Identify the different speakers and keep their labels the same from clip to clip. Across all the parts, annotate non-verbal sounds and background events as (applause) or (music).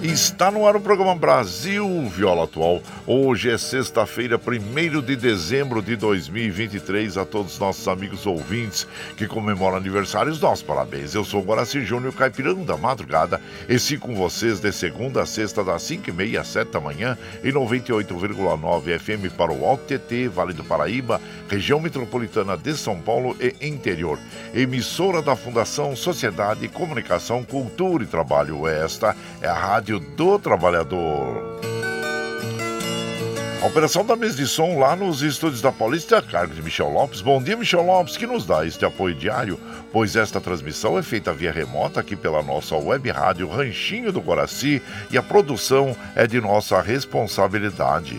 Speaker 1: Está no ar o programa Brasil Viola Atual. Hoje é sexta-feira, 1 de dezembro de 2023. A todos os nossos amigos ouvintes que comemoram aniversários, nossos parabéns. Eu sou Guaraci Júnior, caipirão da madrugada. E sigo com vocês de segunda a sexta, das 5h30 às 7 da manhã, em 98,9 FM para o Alto TT, Vale do Paraíba, região metropolitana de São Paulo e interior. Emissora da Fundação Sociedade, Comunicação, Cultura e Trabalho. Esta é a Rádio do Trabalhador. A operação da mesa de som lá nos estúdios da Paulista é a cargo de Michel Lopes. Bom dia, Michel Lopes, que nos dá este apoio diário, pois esta transmissão é feita via remota aqui pela nossa web rádio Ranchinho do Guaraci e a produção é de nossa responsabilidade.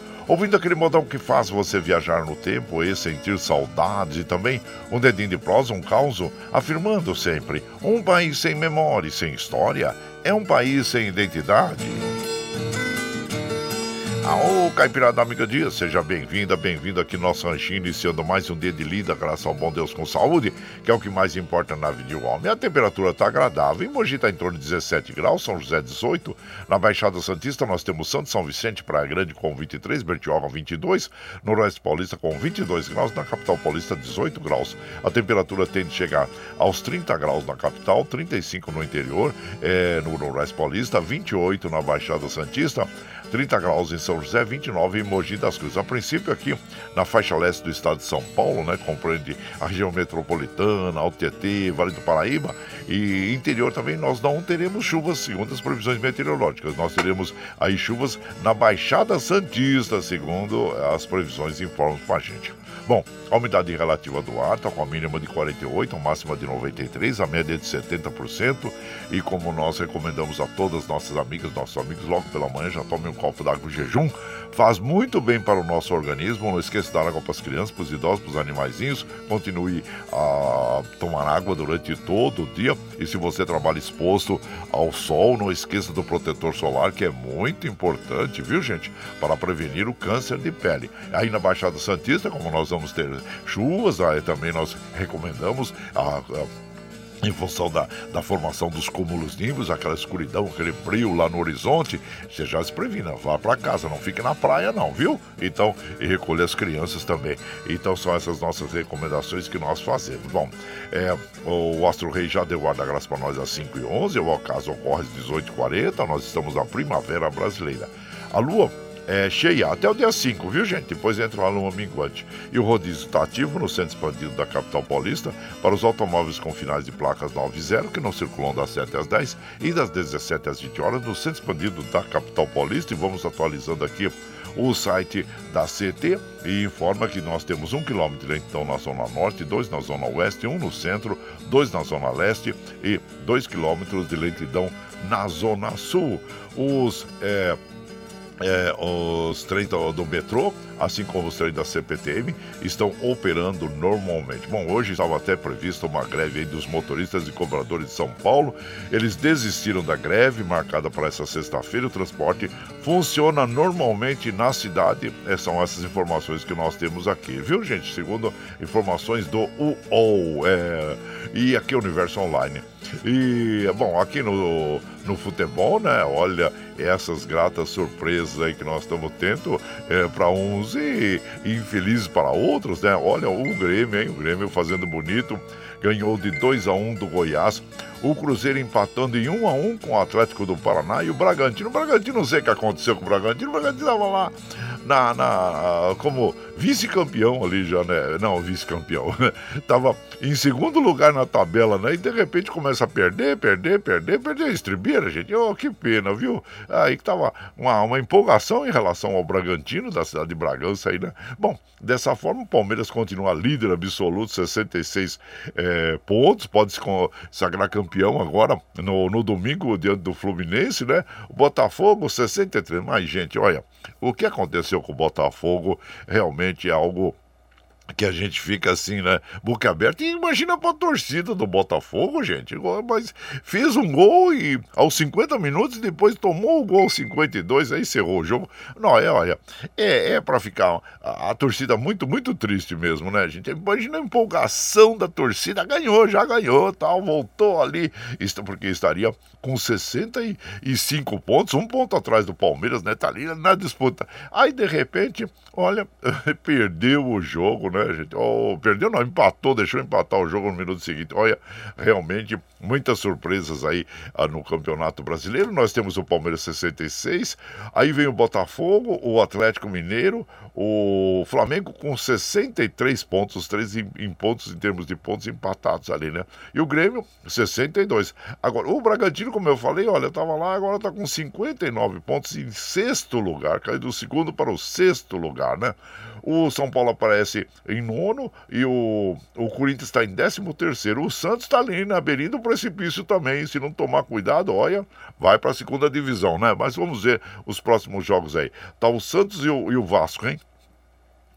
Speaker 1: Ouvindo aquele modão que faz você viajar no tempo e sentir saudades e também um dedinho de prosa, um caos, afirmando sempre: um país sem memória e sem história é um país sem identidade. Aô, Caipirada Amiga Dia, seja bem-vinda, bem-vindo aqui no nosso ranchinho, iniciando mais um dia de lida, graças ao bom Deus com saúde, que é o que mais importa na vida de um homem. A temperatura está agradável, em Mogi está em torno de 17 graus, São José 18, na Baixada Santista nós temos Santo São Vicente, Praia Grande com 23, Bertioga 22, Noroeste Paulista com 22 graus, na capital paulista 18 graus. A temperatura tende a chegar aos 30 graus na capital, 35 no interior, é, no Noroeste Paulista, 28 na Baixada Santista, 30 graus em São José, 29 em Mogi das Cruzes. A princípio aqui na faixa leste do estado de São Paulo, né, compreende a região metropolitana, Alto Tietê, Vale do Paraíba e interior também nós não teremos chuvas segundo as previsões meteorológicas. Nós teremos aí chuvas na Baixada Santista, segundo as previsões informam para a gente. Bom, a umidade relativa do ar está com a mínima de 48, a máxima de 93, a média de 70%. E como nós recomendamos a todas nossas amigas, nossos amigos, logo pela manhã já tomem um copo d'água em jejum. Faz muito bem para o nosso organismo. Não esqueça de dar água para as crianças, para os idosos, para os animaizinhos. Continue a tomar água durante todo o dia. E se você trabalha exposto ao sol, não esqueça do protetor solar, que é muito importante, viu, gente? Para prevenir o câncer de pele. Aí na Baixada Santista, como nós vamos ter chuvas, aí também nós recomendamos a, a em função da, da formação dos cúmulos nimbus, aquela escuridão, aquele frio lá no horizonte, você já se previna, vá para casa, não fique na praia não, viu? Então, e recolher as crianças também. Então são essas nossas recomendações que nós fazemos. Bom, é, o Astro Rei já deu guarda-graça para nós às 5 e 11 o ocaso ocorre às 18h40, nós estamos na primavera brasileira. A lua é, cheia até o dia 5, viu gente? Depois entra o aluno minguante. E o rodízio está ativo no centro expandido da capital paulista para os automóveis com finais de placas 9 e 0 que não circulam das 7 às 10 e das 17 às 20 horas no centro expandido da capital paulista. E vamos atualizando aqui o site da CT e informa que nós temos um quilômetro de lentidão na zona norte, dois na zona oeste, um no centro, dois na zona leste e dois quilômetros de lentidão na zona sul. Os é, é, os trens do, do, metrô, assim como os trens da CPTM, estão operando normalmente. Bom, hoje estava até prevista uma greve dos motoristas e cobradores de São Paulo. Eles desistiram da greve marcada para essa sexta-feira. O transporte funciona normalmente na cidade. É, são essas informações que nós temos aqui, viu, gente? Segundo informações do UOL é, e aqui Universo Online. E, bom, aqui no, no futebol, né? Olha, essas gratas surpresas aí que nós estamos tendo é, para uns e, infelizes para outros, né? Olha, o Grêmio, hein? O Grêmio fazendo bonito, ganhou de 2 a 1 um do Goiás. O Cruzeiro empatando em 1 um a 1 um com o Atlético do Paraná e o Bragantino. O Bragantino, não sei o que aconteceu com o Bragantino, o Bragantino estava lá na, na como vice-campeão ali já, né? Não, vice-campeão. (laughs) Tava em segundo lugar na tabela, né? E de repente começa a perder, perder, perder, perder a estribeira, gente. Oh, que pena, viu? Aí que tava uma, uma empolgação em relação ao Bragantino, da cidade de Bragança aí, né? Bom, dessa forma o Palmeiras continua líder absoluto, 66 é, pontos, pode se sagrar campeão agora no, no domingo diante do Fluminense, né? O Botafogo, 63. Mas, gente, olha, o que aconteceu com o Botafogo realmente é algo que a gente fica assim, né? Boca aberta. E imagina pra torcida do Botafogo, gente. Mas fez um gol e aos 50 minutos depois tomou o gol 52, aí encerrou o jogo. Não, é, olha, é, é pra ficar a, a, torcida muito, muito triste mesmo, né, gente? Imagina a empolgação da torcida. Ganhou, já ganhou, tal, voltou ali. Isso porque estaria com 65 pontos, um ponto atrás do Palmeiras, né? Tá ali na disputa. Aí, de repente, olha, (laughs) perdeu o jogo, né? gente? Oh, perdeu, não, empatou, deixou empatar o jogo no minuto seguinte. Olha, realmente muitas surpresas aí ah, no Campeonato Brasileiro. Nós temos o Palmeiras 66, aí vem o Botafogo, o Atlético Mineiro, o Flamengo com 63 pontos, os três em, em, pontos, em termos de pontos empatados ali, né? E o Grêmio, 62. Agora, o Bragantino, como eu falei, olha, eu tava lá, agora tá com 59 pontos em sexto lugar, caiu do segundo para o sexto lugar, né? O São Paulo aparece em nono e o, o Corinthians está em décimo terceiro. O Santos está ali na beirinha do precipício também. Se não tomar cuidado, olha, vai para a segunda divisão, né? Mas vamos ver os próximos jogos aí. Tá o Santos e o, e o Vasco, hein?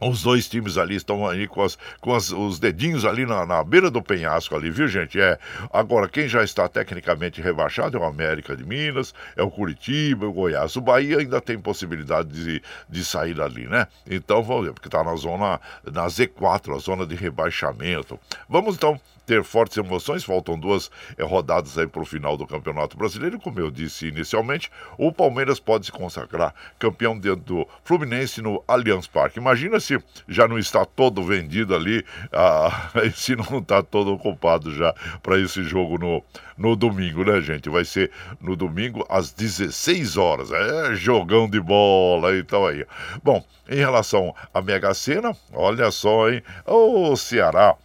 Speaker 1: Os dois times ali estão aí com, as, com as, os dedinhos ali na, na, beira do penhasco ali, viu, gente? É. Agora, quem já está tecnicamente rebaixado é o América de Minas, é o Curitiba, é o Goiás. O Bahia ainda tem possibilidade de, de sair dali, né? Então, vamos ver, porque está na zona, na Z4, a zona de rebaixamento. Vamos então ter fortes emoções. Faltam duas é, rodadas aí para o final do Campeonato Brasileiro. Como eu disse inicialmente, o Palmeiras pode se consagrar campeão dentro do Fluminense no Allianz Parque. Imagina se já não está todo vendido ali, ah, (laughs) se não está todo ocupado já para esse jogo no, no domingo, né, gente? Vai ser no domingo às 16 horas. É jogão de bola, então aí. Bom, em relação à Mega Sena, olha só, hein? O Ceará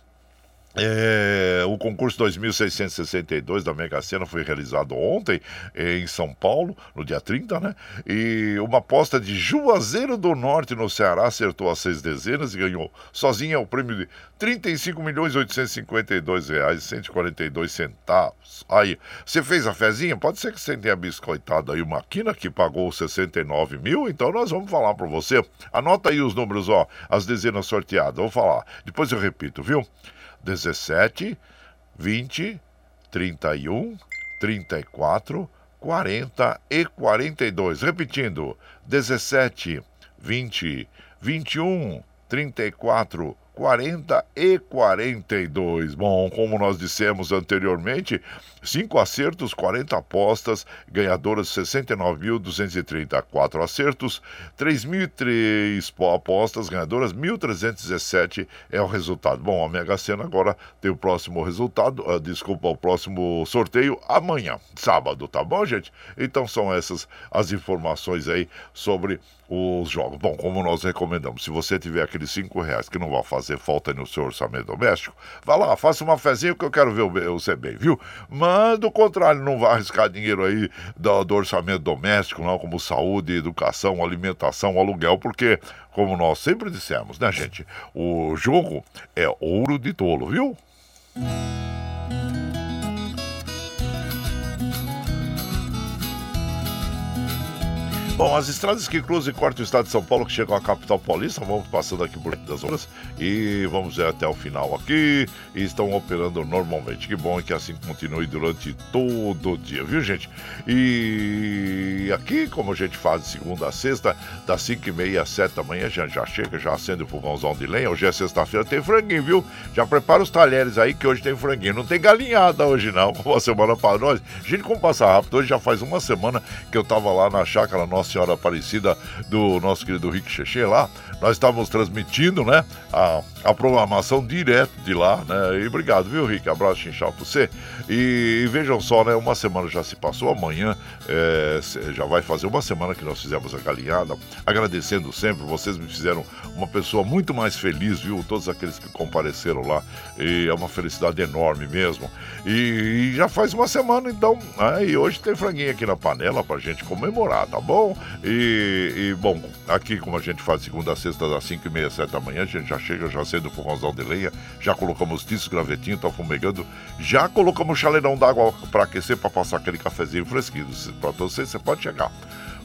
Speaker 1: é, o concurso 2662 da Mega Sena foi realizado ontem em São Paulo, no dia 30, né? E uma aposta de Juazeiro do Norte no Ceará acertou as seis dezenas e ganhou sozinha o prêmio de 35 milhões 852 reais 142 centavos. Aí, você fez a fezinha? Pode ser que você tenha biscoitado aí uma quina que pagou 69 mil, então nós vamos falar para você. Anota aí os números, ó, as dezenas sorteadas. Vou falar. Depois eu repito, viu? 17, 20, 31, 34, 40 e 42. Repetindo: 17, 20, 21, 34, 40 e 42. Bom, como nós dissemos anteriormente, cinco acertos, 40 apostas, ganhadoras 69.234 acertos, 3.003 apostas, ganhadoras 1.317 é o resultado. Bom, a Mega Sena agora tem o próximo resultado, uh, desculpa, o próximo sorteio amanhã, sábado, tá bom, gente? Então são essas as informações aí sobre os jogos. Bom, como nós recomendamos, se você tiver aqueles cinco reais que não vai fazer falta no seu orçamento doméstico, vá lá, faça uma fezinha que eu quero ver você bem, viu? Mas do contrário, não vá arriscar dinheiro aí do, do orçamento doméstico, não, como saúde, educação, alimentação, aluguel, porque, como nós sempre dissemos, né, gente? O jogo é ouro de tolo, viu? Bom, as estradas que cruzam e cortam o estado de São Paulo, que chegam à capital paulista, vamos passando aqui por das horas e vamos ver até o final aqui. E estão operando normalmente. Que bom que assim continue durante todo o dia, viu, gente? E aqui, como a gente faz de segunda a sexta, das 5 e meia às 7 da manhã, gente já chega, já acende o fogãozão de lenha. Hoje é sexta-feira, tem franguinho, viu? Já prepara os talheres aí, que hoje tem franguinho. Não tem galinhada hoje, não, (laughs) como a semana para nós. Gente, como passar rápido, hoje já faz uma semana que eu tava lá na chácara nossa Senhora Aparecida do nosso querido Rick Cheche lá. Nós estávamos transmitindo, né, a, a programação direto de lá, né? E obrigado, viu, Rick? Abraço, chinchal pra você. E, e, vejam só, né, uma semana já se passou, amanhã é, já vai fazer uma semana que nós fizemos a galinhada. Agradecendo sempre, vocês me fizeram uma pessoa muito mais feliz, viu? Todos aqueles que compareceram lá. E é uma felicidade enorme mesmo. E, e já faz uma semana, então, né, e hoje tem franguinho aqui na panela pra gente comemorar, tá bom? E, e, bom, aqui como a gente faz segunda a sexta, às 5 e meia, 7 da manhã, a gente já chega, já cedo o fogãozão de lenha, já colocamos tiços, gravetinho, tá fumegando, já colocamos chaleirão d'água para aquecer, para passar aquele cafezinho fresquinho. Para vocês, você pode chegar.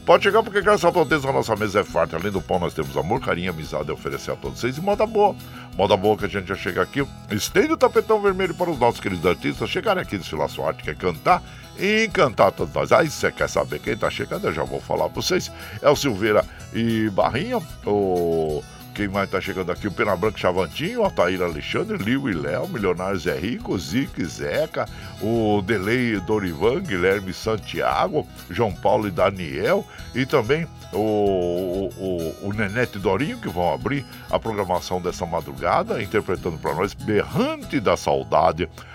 Speaker 1: Pode chegar porque graças a Deus a nossa mesa é farta. Além do pão, nós temos amor, carinho, amizade a oferecer a todos vocês e moda boa. Moda boa que a gente já chega aqui. Estende o tapetão vermelho para os nossos queridos artistas chegarem aqui desfilar sua arte, quer cantar e encantar todos nós. Aí você quer saber quem está chegando? Eu já vou falar para vocês. É o Silveira e Barrinha, o quem mais tá chegando aqui? O Pena Branca Chavantinho, Altair Alexandre, Liu e Léo, Milionários Zé Rico, Zique Zeca, o Delei Dorivan, Guilherme Santiago, João Paulo e Daniel, e também o, o, o Nenete Dorinho, que vão abrir a programação dessa madrugada, interpretando para nós Berrante da Saudade.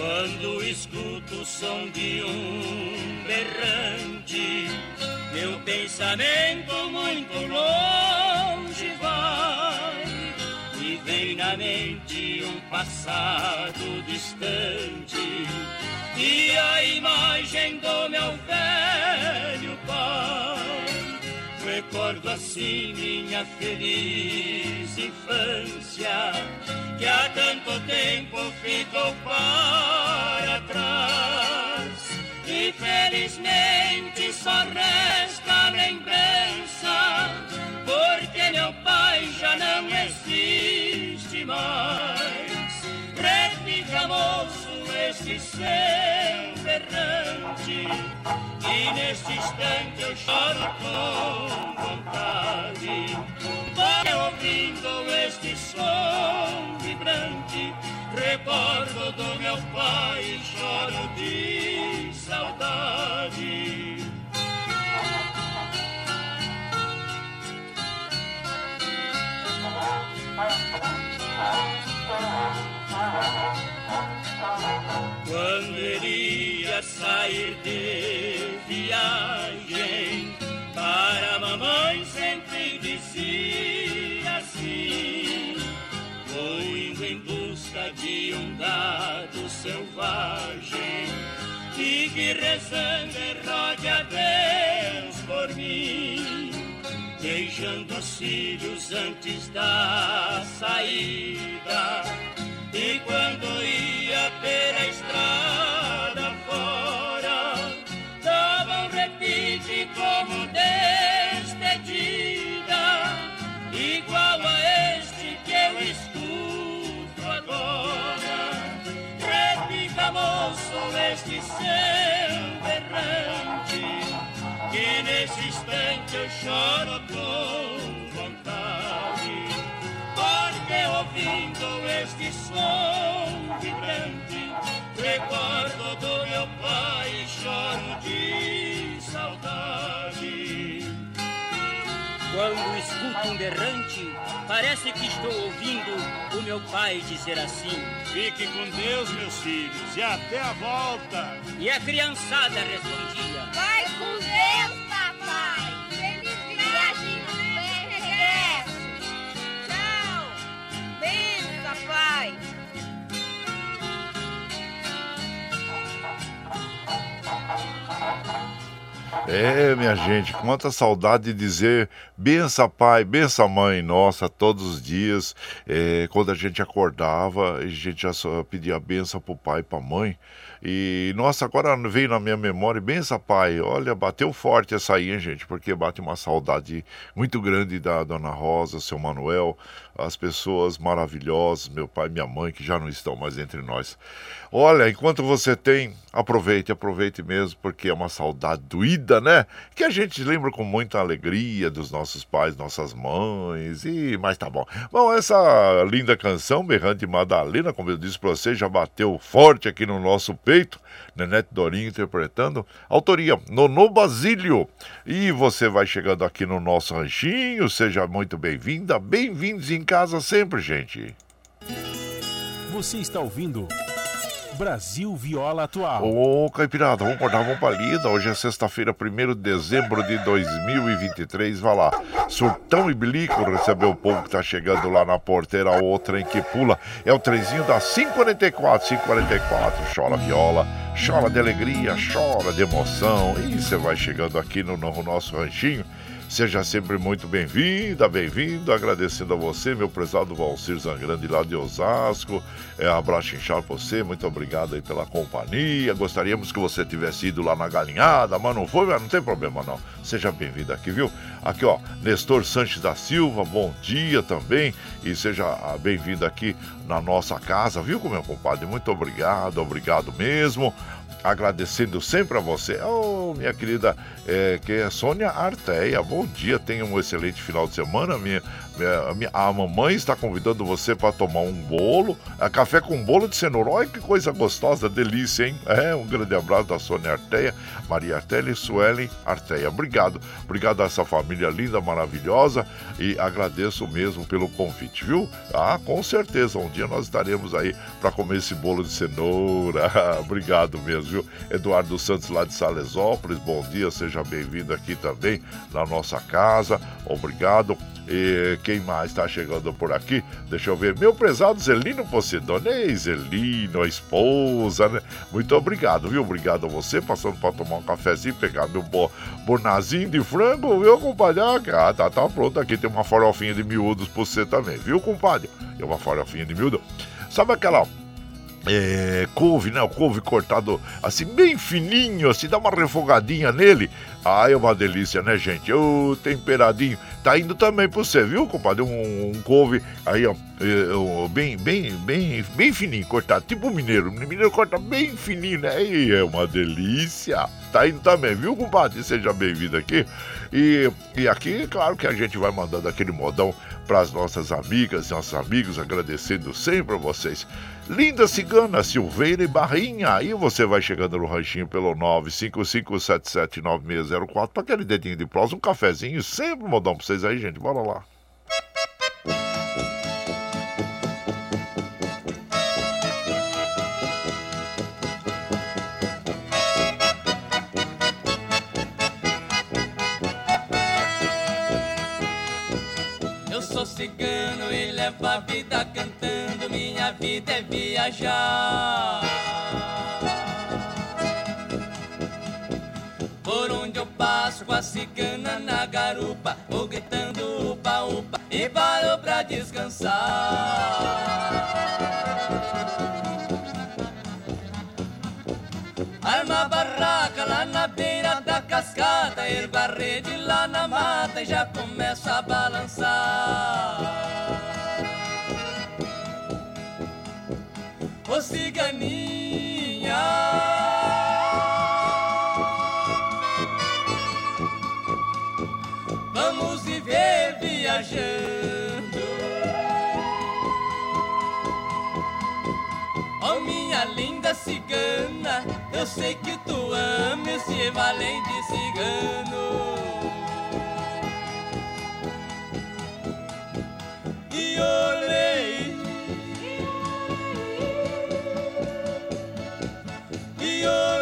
Speaker 2: Quando escuto o som de um berrante, meu pensamento muito longe vai e vem na mente um passado distante e a imagem do meu velho. Recordo assim minha feliz infância, que há tanto tempo ficou para trás. Infelizmente só resta lembrança, porque meu pai já não existe mais. Reficar este céu errante E neste instante eu choro com vontade Porque ouvindo este som vibrante Recordo do meu pai e choro de saudade Quando iria sair de viagem Para a mamãe sempre dizia assim Vou indo em busca de um gado selvagem E que rezando rode a Deus por mim Beijando os filhos antes da saída e quando ia pela estrada fora, dava um repite como despedida, igual a este que eu escuto agora. Repica, moço, este céu errante, que nesse instante eu choro com som vibrante, recordo do meu pai e choro de saudade.
Speaker 3: Quando escuto um berrante, parece que estou ouvindo o meu pai dizer assim:
Speaker 4: Fique com Deus, meus filhos, e até a volta.
Speaker 3: E a criançada respondia:
Speaker 5: Vai com Deus, papai. Pai.
Speaker 1: É, minha gente, quanta saudade de dizer bença pai, bença mãe, nossa, todos os dias, é, quando a gente acordava, a gente já só pedia benção pro pai e pra mãe, e nossa, agora veio na minha memória, bença pai, olha, bateu forte essa aí, hein, gente, porque bate uma saudade muito grande da Dona Rosa, seu Manuel, as pessoas maravilhosas, meu pai e minha mãe, que já não estão mais entre nós. Olha, enquanto você tem, aproveite, aproveite mesmo, porque é uma saudade doída, né? Que a gente lembra com muita alegria dos nossos pais, nossas mães, e mas tá bom. Bom, essa linda canção, Berrante Madalena, como eu disse pra você, já bateu forte aqui no nosso. Nenete Dorinho interpretando. Autoria Nono Basílio. E você vai chegando aqui no nosso ranchinho, seja muito bem-vinda, bem-vindos em casa sempre, gente.
Speaker 6: Você está ouvindo Brasil Viola Atual.
Speaker 1: Ô, Caipirada, vamos acordar, vamos pra lida. Hoje é sexta-feira, 1 de dezembro de 2023. Vai lá. Surtão e Bilico recebeu o povo que tá chegando lá na porteira. O trem que pula é o trenzinho da 544. 544. Chora viola, chora de alegria, chora de emoção. E você vai chegando aqui no, no nosso ranchinho. Seja sempre muito bem-vinda, bem-vindo. Agradecendo a você, meu prezado Valcir Zangrande, lá de Osasco. É, abraço inchado pra você, muito obrigado aí pela companhia. Gostaríamos que você tivesse ido lá na galinhada, mas não foi, mas não tem problema não. Seja bem-vindo aqui, viu? Aqui, ó, Nestor Sanches da Silva, bom dia também. E seja ah, bem-vindo aqui na nossa casa, viu, meu compadre? Muito obrigado, obrigado mesmo agradecendo sempre a você. Oh, minha querida, é, que é Sônia Arteia, bom dia, tenha um excelente final de semana. Minha a mamãe está convidando você para tomar um bolo, é, café com bolo de cenoura. Olha que coisa gostosa, delícia, hein? É, um grande abraço da Sônia Arteia, Maria Arteia e Suelen Arteia. Obrigado, obrigado a essa família linda, maravilhosa e agradeço mesmo pelo convite, viu? Ah, com certeza, um dia nós estaremos aí para comer esse bolo de cenoura. (laughs) obrigado mesmo viu? Eduardo Santos lá de Salesópolis, bom dia, seja bem-vindo aqui também na nossa casa, obrigado. E quem mais está chegando por aqui? Deixa eu ver. Meu prezado Zelino Posidonei, Zelino, a esposa, né? Muito obrigado, viu? Obrigado a você, passando para tomar um cafezinho, pegar meu bo bonazinho de frango, viu, compadre? Ah, tá, tá pronto aqui. Tem uma farofinha de miúdos para você também, viu, compadre? É uma farofinha de miúdo. Sabe aquela é, couve, né? O couve cortado assim, bem fininho, assim, dá uma refogadinha nele. Ah, é uma delícia, né, gente? Ô, temperadinho. Tá indo também pra você, viu, compadre? Um, um couve aí, ó, é, bem, bem, bem, bem fininho, cortado. Tipo mineiro. Mineiro corta bem fininho, né? E é uma delícia. Tá indo também, viu, compadre? Seja bem-vindo aqui. E, e aqui, claro que a gente vai mandando aquele modão para as nossas amigas e nossos amigos, agradecendo sempre a vocês. Linda Cigana, Silveira e Barrinha. Aí você vai chegando no ranchinho pelo 955779604 para aquele dedinho de prosa, um cafezinho, sempre modão para vocês aí, gente. Bora lá.
Speaker 7: Cigano e levo a vida cantando, minha vida é viajar. Por onde eu passo com a cigana na garupa, vou gritando upa upa e paro pra descansar. Cascata, ergo a rede lá na mata e já começa a balançar. Ô ciganinha. Vamos viver viajando. Minha linda cigana, eu sei que tu ama esse valente cigano. E olhei, e olhei,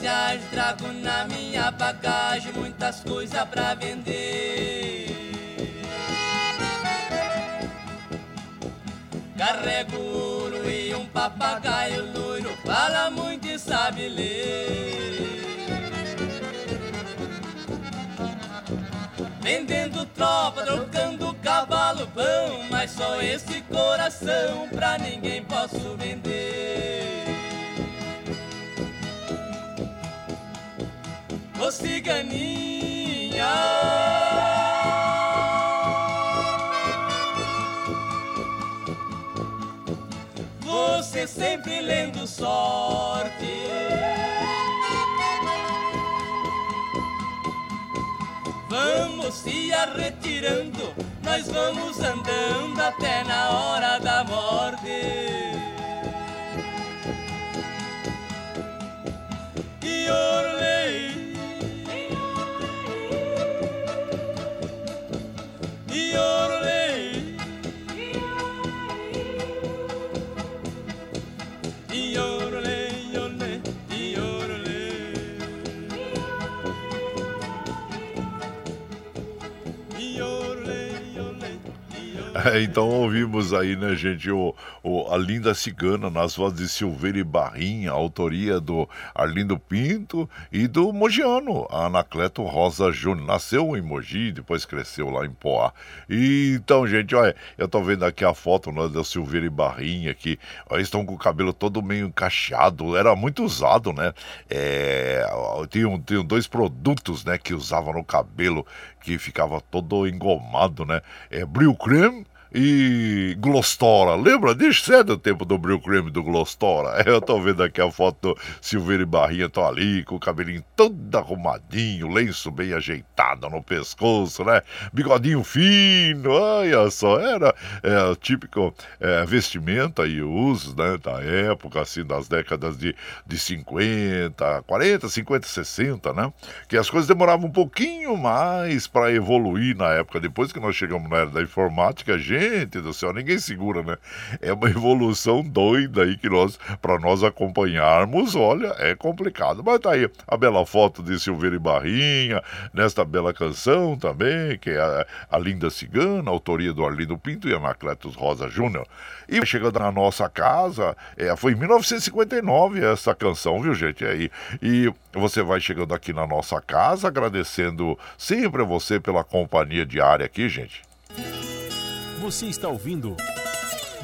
Speaker 7: viagens trago na minha bagagem muitas coisas pra vender. Carrego ouro e um papagaio loiro, fala muito e sabe ler. Vendendo tropa, trocando cavalo pão, mas só esse coração pra ninguém posso vender. Ô ciganinha. Você sempre lendo sorte. Vamos se arretirando Nós vamos andando até na hora da morte. E
Speaker 1: É, (laughs) então ouvimos aí, né, gente, o, o- a Linda Cigana nas vozes de Silveira e Barrinha, autoria do Arlindo Pinto e do Mogiano, Anacleto Rosa Júnior. Nasceu em Mogi, depois cresceu lá em Poá. E, então, gente, olha, eu tô vendo aqui a foto né, da Silveira e Barrinha, ó, eles estão com o cabelo todo meio encaixado, era muito usado, né? É, tinham, tinham dois produtos, né, que usavam no cabelo, que ficava todo engomado, né? É Bril Creme e Glostora. Lembra disso? É do tempo do Bril Creme do Glostora. (laughs) Eu tô vendo aqui a foto do Silveira e Barrinha, estão ali com o cabelinho todo arrumadinho, lenço bem ajeitado no pescoço, né? Bigodinho fino, olha só, era é, típico é, vestimenta e usos, né? Da época, assim, das décadas de, de 50, 40, 50, 60, né? Que as coisas demoravam um pouquinho mais para evoluir na época. Depois que nós chegamos na era da informática, gente Gente do céu, ninguém segura, né? É uma evolução doida aí que nós, para nós acompanharmos, olha, é complicado. Mas tá aí a bela foto de Silveira e Barrinha, nesta bela canção também, que é a, a Linda Cigana, autoria do Arlindo Pinto e Anacletos Rosa Júnior. E chegando na nossa casa, é, foi em 1959 essa canção, viu, gente? É aí. E você vai chegando aqui na nossa casa, agradecendo sempre a você pela companhia diária aqui, gente.
Speaker 6: Você está ouvindo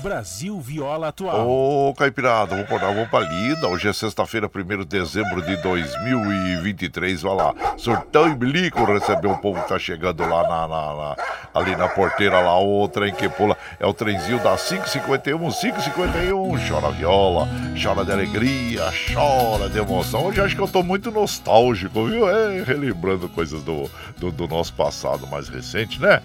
Speaker 6: Brasil Viola Atual.
Speaker 1: Ô, Caipirada, vamos pôr vamos pra lida. Hoje é sexta-feira, 1 de dezembro de 2023. Vai lá, surtão e bilico receber o povo que tá chegando lá na, na, na, ali na porteira, lá, o trem que pula. É o trenzinho da 551, 551. Chora viola, chora de alegria, chora de emoção. Hoje acho que eu tô muito nostálgico, viu? É, relembrando coisas do, do, do nosso passado mais recente, né?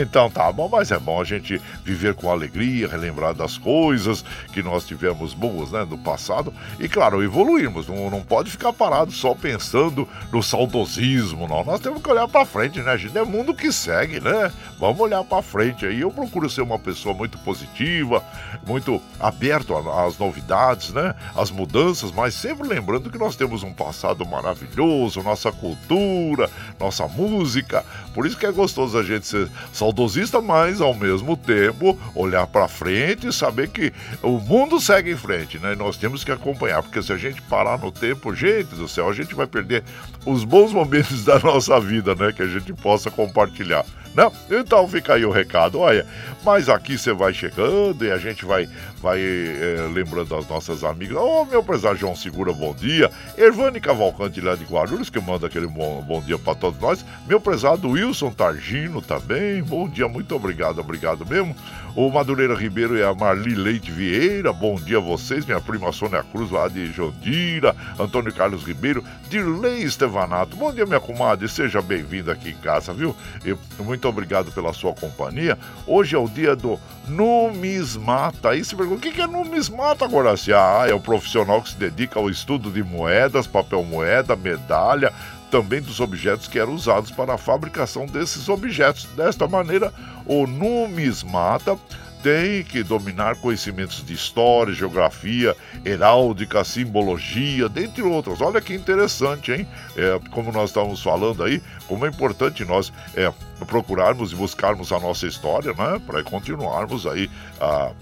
Speaker 1: Então tá bom, mas é bom a gente viver com alegria, relembrar lembrar das coisas que nós tivemos boas né, no passado e, claro, evoluirmos. Não, não pode ficar parado só pensando no saudosismo, não. Nós temos que olhar para frente, né, gente? É mundo que segue, né? Vamos olhar para frente aí. Eu procuro ser uma pessoa muito positiva, muito aberto às novidades, né? Às mudanças, mas sempre lembrando que nós temos um passado maravilhoso, nossa cultura, nossa música. Por isso que é gostoso a gente ser saudosista, mas ao mesmo tempo olhar para frente e saber que o mundo segue em frente, né? nós temos que acompanhar, porque se a gente parar no tempo, gente do céu, a gente vai perder os bons momentos (laughs) da nossa vida, né? Que a gente possa compartilhar. Né? Então fica aí o recado, olha. Mas aqui você vai chegando e a gente vai, vai é, lembrando das nossas amigas. Ô, oh, meu prezado João Segura, bom dia. Ervane Cavalcante lá de Guarulhos, que manda aquele bom, bom dia para todos nós. Meu prezado Wilson Targino também, bom dia, muito obrigado, obrigado mesmo o Madureira Ribeiro e a Marli Leite Vieira. Bom dia a vocês, minha prima Sônia Cruz lá de Jondira, Antônio Carlos Ribeiro, Dirley Estevanato. Bom dia, minha comadre, seja bem-vinda aqui em casa, viu? E muito obrigado pela sua companhia. Hoje é o dia do numismata. Aí se pergunta, o que é numismata, agora? Ah, é o profissional que se dedica ao estudo de moedas, papel moeda, medalha, também dos objetos que eram usados para a fabricação desses objetos. Desta maneira, o numismata tem que dominar conhecimentos de história, geografia, heráldica, simbologia, dentre outras. Olha que interessante, hein? É, como nós estávamos falando aí, como é importante nós é, procurarmos e buscarmos a nossa história, né? Para continuarmos aí a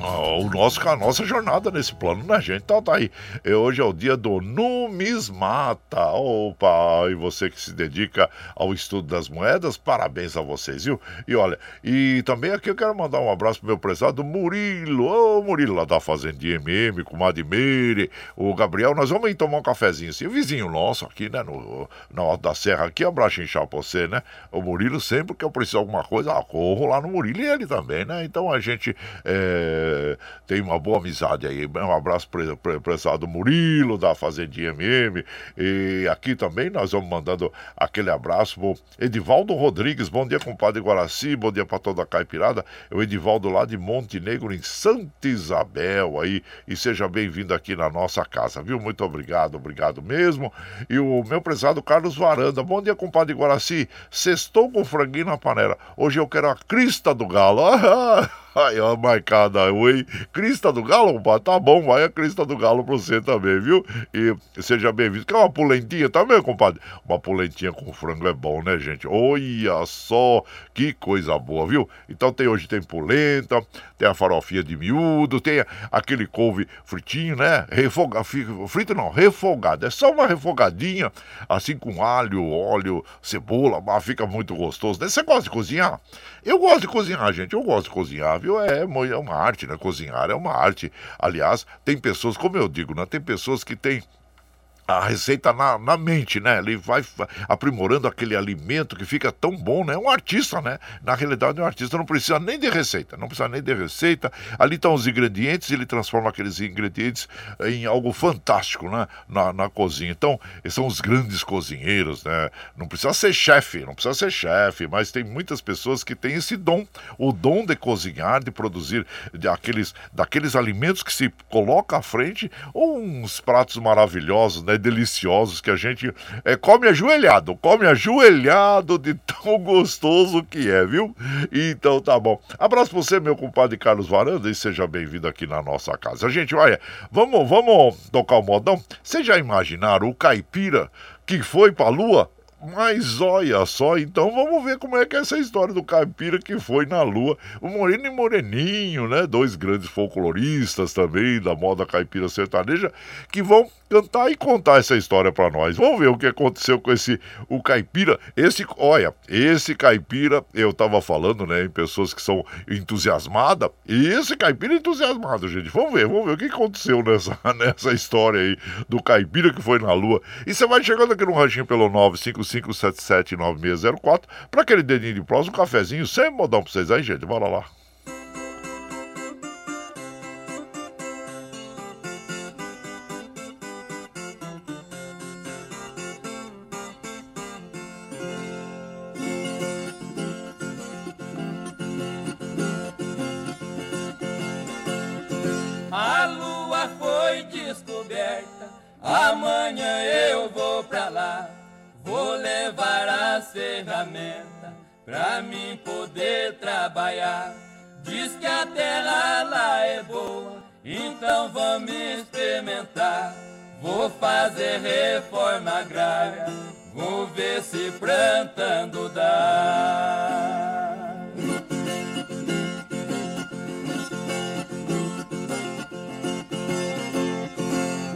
Speaker 1: o nosso, a nossa jornada nesse plano, né, gente? Então tá aí. E hoje é o dia do numismata. Opa, e você que se dedica ao estudo das moedas, parabéns a vocês, viu? E olha, e também aqui eu quero mandar um abraço pro meu prezado Murilo. Ô, Murilo lá da Fazendinha MM, com Madimere, o Gabriel. Nós vamos ir tomar um cafezinho assim. O vizinho nosso aqui, né, no, na Alta da Serra, aqui, abraço pra você, né? O Murilo, sempre que eu preciso de alguma coisa, ah, corro lá no Murilo e ele também, né? Então a gente. É tem uma boa amizade aí. Um abraço para o Murilo, da Fazendinha MM. E aqui também nós vamos mandando aquele abraço pro Edivaldo Rodrigues. Bom dia, compadre Guaraci. Bom dia para toda a caipirada. É o Edivaldo lá de Montenegro, em Santa Isabel aí. E seja bem-vindo aqui na nossa casa, viu? Muito obrigado, obrigado mesmo. E o meu prezado Carlos Varanda. Bom dia, compadre Guaraci. Sextou com franguinho na panela. Hoje eu quero a crista do galo. (laughs) Aí, ó, marcada, oi. Crista do Galo, compadre? Tá bom, vai a Crista do Galo pra você também, viu? E seja bem-vindo. Quer uma polentinha também, compadre? Uma polentinha com frango é bom, né, gente? Olha só, que coisa boa, viu? Então tem hoje tem polenta, tem a farofinha de miúdo, tem aquele couve fritinho, né? Refoga, frito não, refogado. É só uma refogadinha, assim com alho, óleo, cebola, mas fica muito gostoso. Né? Você gosta de cozinhar? Eu gosto de cozinhar, gente. Eu gosto de cozinhar, viu? É, é uma arte, né? Cozinhar é uma arte. Aliás, tem pessoas, como eu digo, né? Tem pessoas que têm a receita na, na mente, né? Ele vai aprimorando aquele alimento que fica tão bom, né? É um artista, né? Na realidade, um artista não precisa nem de receita, não precisa nem de receita. Ali estão os ingredientes, ele transforma aqueles ingredientes em algo fantástico, né? Na, na cozinha. Então, são os grandes cozinheiros, né? Não precisa ser chefe, não precisa ser chefe, mas tem muitas pessoas que têm esse dom, o dom de cozinhar, de produzir de aqueles, daqueles alimentos que se coloca à frente, uns pratos maravilhosos, né? Deliciosos que a gente é, come ajoelhado, come ajoelhado de (laughs) tão gostoso que é, viu? Então tá bom. Abraço pra você, meu compadre Carlos Varanda, e seja bem-vindo aqui na nossa casa. Gente, olha, vamos, vamos tocar o modão? Vocês já imaginaram o caipira que foi pra lua? Mas olha só, então vamos ver como é que é essa história do caipira que foi na lua. O Moreno e Moreninho, né? Dois grandes folcloristas também da moda caipira sertaneja, que vão cantar e contar essa história para nós. Vamos ver o que aconteceu com esse o caipira. Esse, olha, esse caipira, eu tava falando, né, em pessoas que são entusiasmadas, e esse caipira é entusiasmado, gente. Vamos ver, vamos ver o que aconteceu nessa, (laughs) nessa história aí do caipira que foi na lua. E você vai chegando aqui no ranchinho pelo 955779604 para aquele dedinho de próximo, um cafezinho, sem modão pra vocês aí, gente. Bora lá.
Speaker 7: Então vamos experimentar. Vou fazer reforma agrária, vou ver se plantando dá.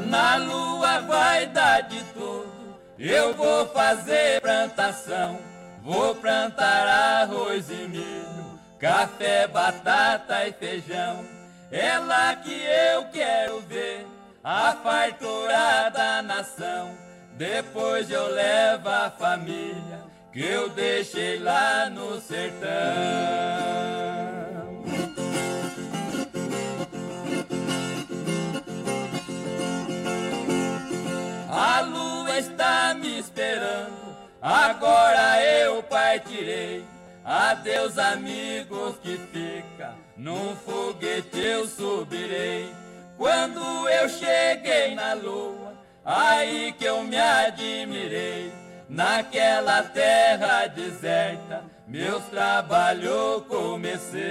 Speaker 7: Na lua vai dar de tudo. Eu vou fazer plantação. Vou plantar arroz e milho, café, batata e feijão. É lá que eu quero ver a fartura da nação. Depois eu levo a família que eu deixei lá no sertão. A lua está me esperando, agora eu partirei. Adeus, amigos que fica, num foguete eu subirei. Quando eu cheguei na lua, aí que eu me admirei. Naquela terra deserta, meus trabalhos comecei.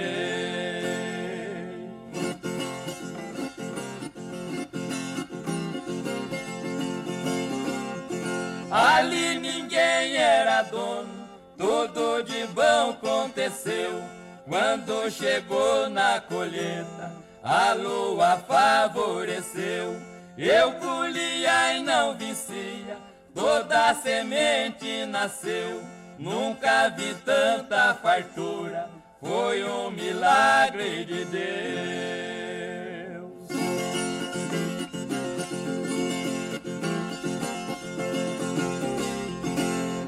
Speaker 7: Ali ninguém era dono, tudo de bom aconteceu. Quando chegou na colheita, a lua favoreceu. Eu colhia e não vencia, toda semente nasceu. Nunca vi tanta fartura, foi um milagre de Deus.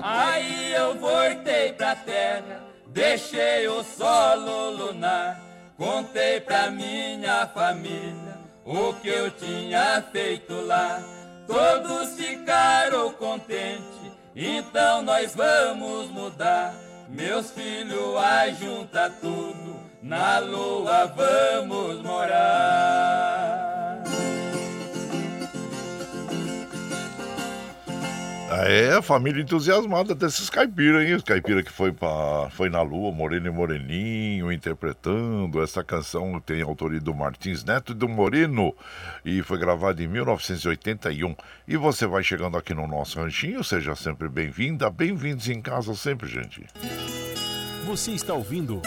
Speaker 7: Aí eu voltei pra terra, deixei o solo lunar, contei pra minha família o que eu tinha feito lá. Todos ficaram contentes, então nós vamos mudar. Meus filhos, ajunta tudo, na lua vamos morar.
Speaker 1: É, a família entusiasmada desses caipiras, hein? Os caipiras que foi, pra, foi na lua, Moreno e Moreninho, interpretando. Essa canção tem autoria do Martins Neto e do Moreno e foi gravada em 1981. E você vai chegando aqui no nosso ranchinho, seja sempre bem-vinda, bem-vindos em casa sempre, gente.
Speaker 6: Você está ouvindo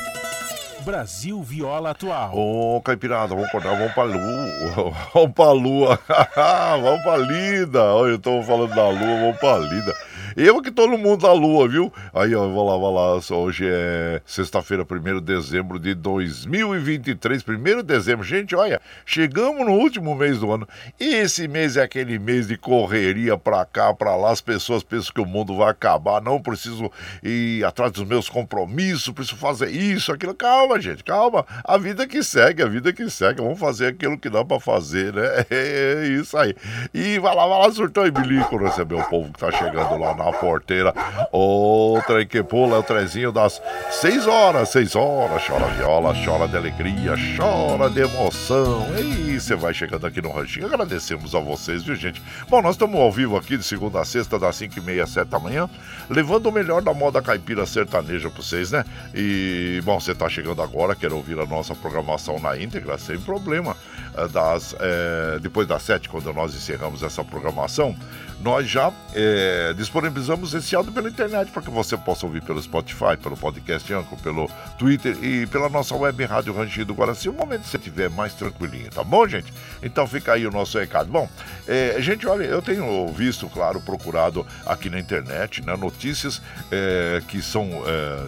Speaker 6: Brasil Viola Atual.
Speaker 1: Ô, Caipirada, vamos acordar, vamos pra lua. (laughs) Vamos pra lua. (laughs) vamos pra lida. Olha, eu tô falando da lua, vamos pra lida. Eu que tô no mundo da lua, viu? Aí, ó, vou lá, vou lá. Hoje é sexta-feira, 1 de dezembro de 2023. 1 de dezembro. Gente, olha, chegamos no último mês do ano. Esse mês é aquele mês de correria pra cá, pra lá. As pessoas pensam que o mundo vai acabar. Não preciso ir atrás dos meus compromissos, preciso fazer isso, aquilo. Calma, gente, calma. A vida que segue, a vida que segue. Vamos fazer aquilo que dá pra fazer, né? (laughs) É isso aí. E vai lá, vai lá, surtou e bilico receber o povo que tá chegando lá na na porteira. O trem que pula é o trezinho das 6 horas, 6 horas. Chora viola, chora de alegria, chora de emoção. E você vai chegando aqui no Ranchinho. Agradecemos a vocês, viu, gente? Bom, nós estamos ao vivo aqui de segunda a sexta, das 5 e meia, 7 da manhã, levando o melhor da moda caipira sertaneja pra vocês, né? E, bom, você tá chegando agora, quer ouvir a nossa programação na íntegra, sem problema. É, das, é, depois das 7, quando nós encerramos essa programação, nós já é, disponibilizamos esse áudio pela internet para que você possa ouvir pelo Spotify, pelo podcast Anco, pelo Twitter e pela nossa web Rádio Rangido Guaraci. O momento que você estiver mais tranquilinho, tá bom, gente? Então fica aí o nosso recado. Bom, é, gente, olha, eu tenho visto, claro, procurado aqui na internet, né, notícias é, que são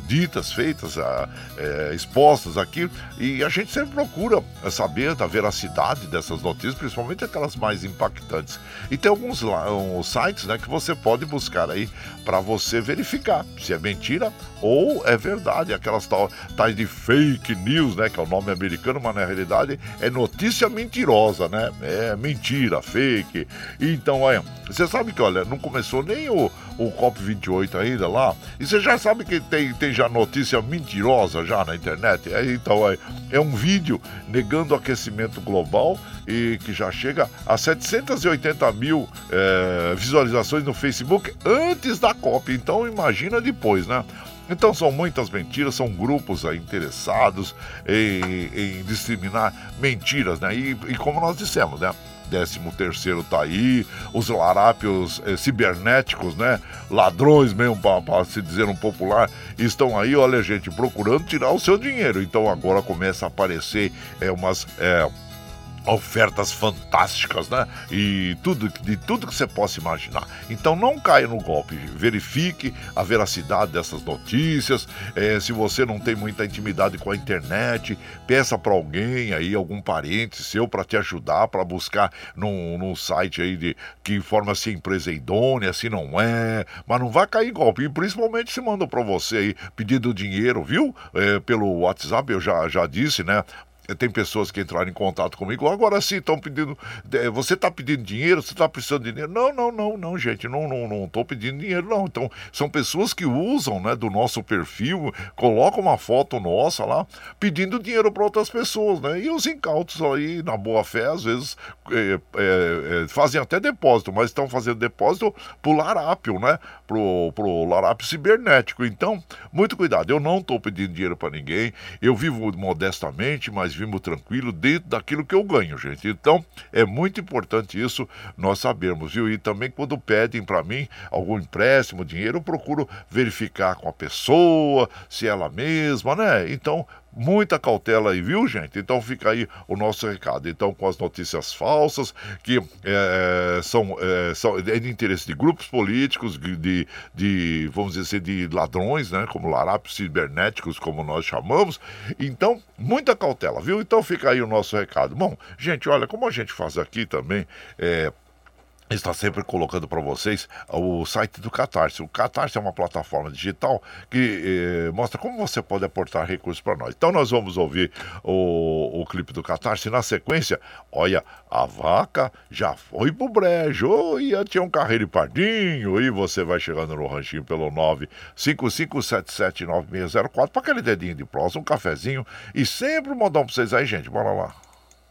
Speaker 1: ditas, feitas, é, expostas aqui, e a gente sempre procura saber da veracidade dessas notícias, principalmente aquelas mais impactantes. E tem alguns lá, um, sites né, que você pode buscar aí para você verificar se é mentira ou é verdade. Aquelas tal, tais de fake news, né? Que é o nome americano, mas na realidade é notícia mentirosa, né? É mentira, fake. Então, olha, você sabe que, olha, não começou nem o, o COP28 ainda lá, e você já sabe que tem, tem já notícia mentirosa já na internet. É, então, é, é um vídeo negando o aquecimento global e que já chega a 780 mil é, visualizações no Facebook antes da COP. Então imagina depois, né? Então são muitas mentiras, são grupos aí interessados em, em discriminar mentiras, né? E, e como nós dissemos, né? 13 terceiro tá aí, os larápios eh, cibernéticos, né? Ladrões mesmo, para se dizer um popular, estão aí, olha gente, procurando tirar o seu dinheiro. Então agora começa a aparecer é, umas... É, ofertas fantásticas, né? E tudo, de tudo que você possa imaginar. Então não caia no golpe, verifique a veracidade dessas notícias. É, se você não tem muita intimidade com a internet, peça para alguém aí, algum parente seu, para te ajudar, para buscar num, num site aí de que informa se a empresa é idônea, se não é. Mas não vai cair golpe. E principalmente se manda para você aí pedindo dinheiro, viu? É, pelo WhatsApp, eu já, já disse, né? Tem pessoas que entraram em contato comigo, agora sim estão pedindo, você está pedindo dinheiro, você está precisando de dinheiro. Não, não, não, não, gente, não não não estou pedindo dinheiro, não. Então, são pessoas que usam né, do nosso perfil, colocam uma foto nossa lá, pedindo dinheiro para outras pessoas, né? E os incautos aí, na boa fé, às vezes é, é, é, fazem até depósito, mas estão fazendo depósito pro larápio, né? Pro, pro larápio cibernético. Então, muito cuidado, eu não estou pedindo dinheiro para ninguém, eu vivo modestamente, mas vivo tranquilo dentro daquilo que eu ganho, gente. Então, é muito importante isso nós sabermos, viu? E também quando pedem para mim algum empréstimo, dinheiro, eu procuro verificar com a pessoa, se é ela mesma, né? Então, muita cautela aí, viu, gente? Então fica aí o nosso recado. Então, com as notícias falsas, que é, são, é, são é de interesse de grupos políticos, de, de, vamos dizer assim, de ladrões, né? Como larápios cibernéticos, como nós chamamos. Então, muita cautela, viu? Então fica aí o nosso recado. Bom, gente, olha, como a gente faz aqui também, é, está sempre colocando para vocês o site do Catarse. O Catarse é uma plataforma digital que eh, mostra como você pode aportar recursos para nós. Então nós vamos ouvir o, o clipe do Catarse. Na sequência, olha, a vaca já foi pro brejo. E tinha um carreiro pardinho. E você vai chegando no ranchinho pelo 955779604 para aquele dedinho de prosa, um cafezinho e sempre um modão para vocês aí, gente. Bora lá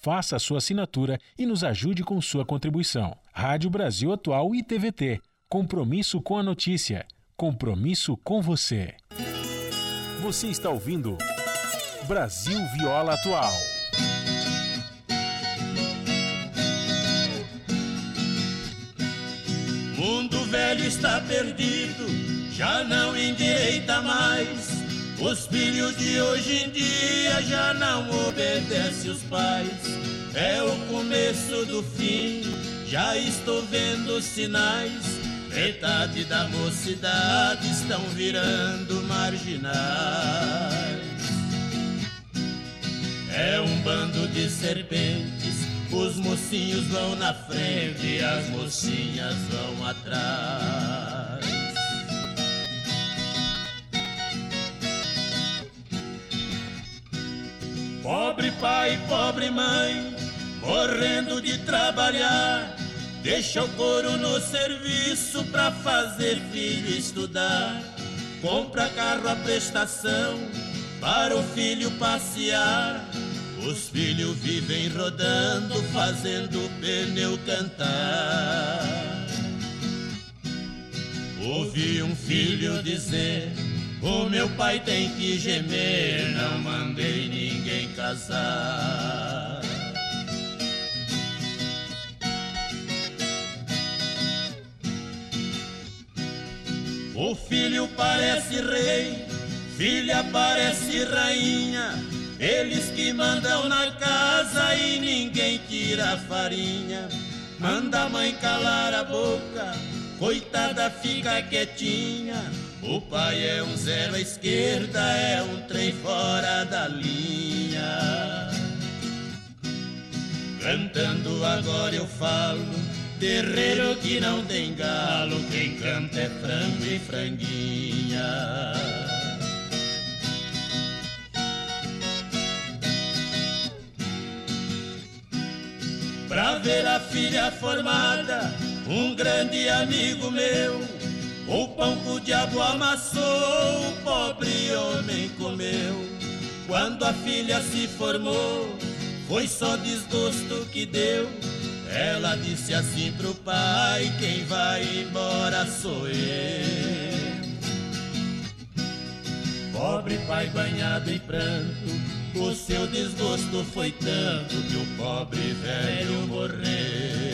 Speaker 6: Faça a sua assinatura e nos ajude com sua contribuição. Rádio Brasil Atual e TVT. Compromisso com a notícia. Compromisso com você. Você está ouvindo Brasil Viola Atual.
Speaker 2: Mundo velho está perdido, já não endireita mais. Os filhos de hoje em dia já não obedecem os pais. É o começo do fim, já estou vendo sinais. metade da mocidade estão virando marginais. É um bando de serpentes, os mocinhos vão na frente as mocinhas vão atrás. Pobre pai, pobre mãe, morrendo de trabalhar Deixa o couro no serviço pra fazer filho estudar. Compra carro a prestação para o filho passear. Os filhos vivem rodando, fazendo o pneu cantar. Ouvi um filho dizer: O meu pai tem que gemer, não mandei ninguém casar. O filho parece rei, filha parece rainha. Eles que mandam na casa e ninguém tira a farinha. Manda a mãe calar a boca, coitada fica quietinha. O pai é um zero à esquerda, é um trem fora da linha. Cantando agora eu falo Terreiro que não tem galo, quem canta é frango e franguinha. Pra ver a filha formada, um grande amigo meu, o pão que o diabo amassou, o pobre homem comeu. Quando a filha se formou, foi só desgosto que deu ela disse assim pro pai: Quem vai embora sou eu. Pobre pai banhado em pranto, o seu desgosto foi tanto que o pobre velho morreu.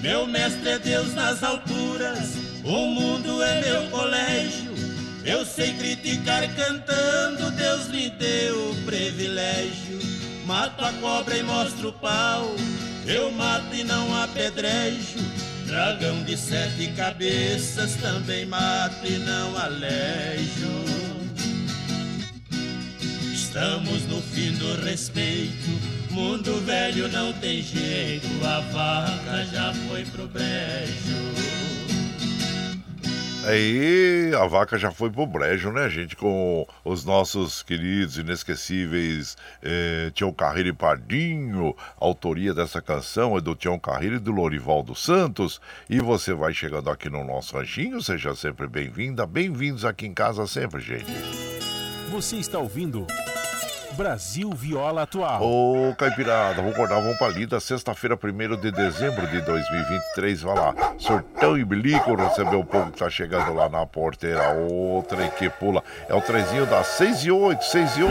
Speaker 2: Meu mestre é Deus nas alturas, o mundo é meu colégio. Eu sei criticar cantando, Deus me deu o privilégio. Mato a cobra e mostro o pau, eu mato e não apedrejo. Dragão de sete cabeças também mato e não alejo. Estamos no fim do respeito, mundo velho não tem jeito, a vaca já foi pro brejo.
Speaker 1: Aí a vaca já foi pro brejo, né, gente? Com os nossos queridos, inesquecíveis eh, Tião Carreiro e Pardinho. A autoria dessa canção é do Tião Carreiro e do Lorival dos Santos. E você vai chegando aqui no nosso ranchinho, seja sempre bem-vinda. Bem-vindos aqui em casa sempre, gente.
Speaker 6: Você está ouvindo. Brasil Viola Atual.
Speaker 1: Ô, Caipirada, vamos acordar, vamos pra lida. Sexta-feira, 1 de dezembro de 2023. Vai lá, sortão e bilico, receber o povo que tá chegando lá na porteira. Outra que pula. É o trezinho das 6 e 8, 6 e 8.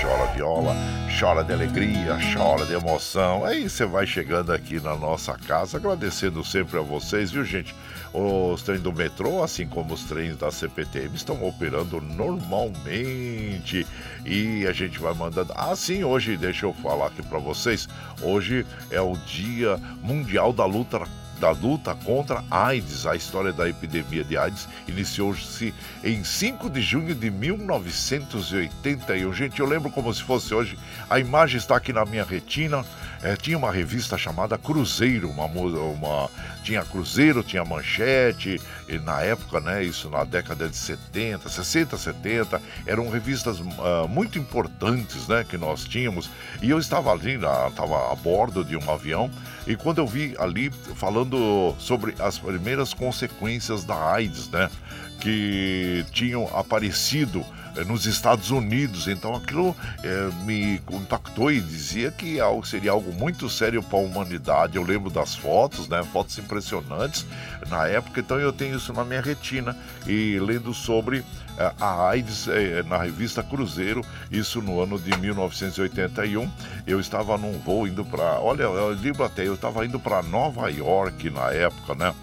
Speaker 1: Chora viola, chora de alegria, chora de emoção. Aí você vai chegando aqui na nossa casa, agradecendo sempre a vocês, viu, gente? Os trens do metrô, assim como os trens da CPTM, estão operando normalmente e a gente vai mandando. Ah, sim, hoje, deixa eu falar aqui para vocês. Hoje é o Dia Mundial da Luta da luta contra a AIDS. A história da epidemia de AIDS iniciou-se em 5 de junho de 1981. Gente, eu lembro como se fosse hoje. A imagem está aqui na minha retina. É, tinha uma revista chamada Cruzeiro, uma, uma, tinha Cruzeiro, tinha Manchete, na época, né, isso na década de 70, 60, 70, eram revistas uh, muito importantes, né, que nós tínhamos, e eu estava ali, estava a bordo de um avião, e quando eu vi ali falando sobre as primeiras consequências da AIDS, né, que tinham aparecido nos Estados Unidos. Então aquilo é, me impactou e dizia que seria algo muito sério para a humanidade. Eu lembro das fotos, né? Fotos impressionantes na época, então eu tenho isso na minha retina e lendo sobre é, a AIDS na revista Cruzeiro, isso no ano de 1981. Eu estava num voo indo para, olha, eu lembro até, eu estava indo para Nova York na época, né?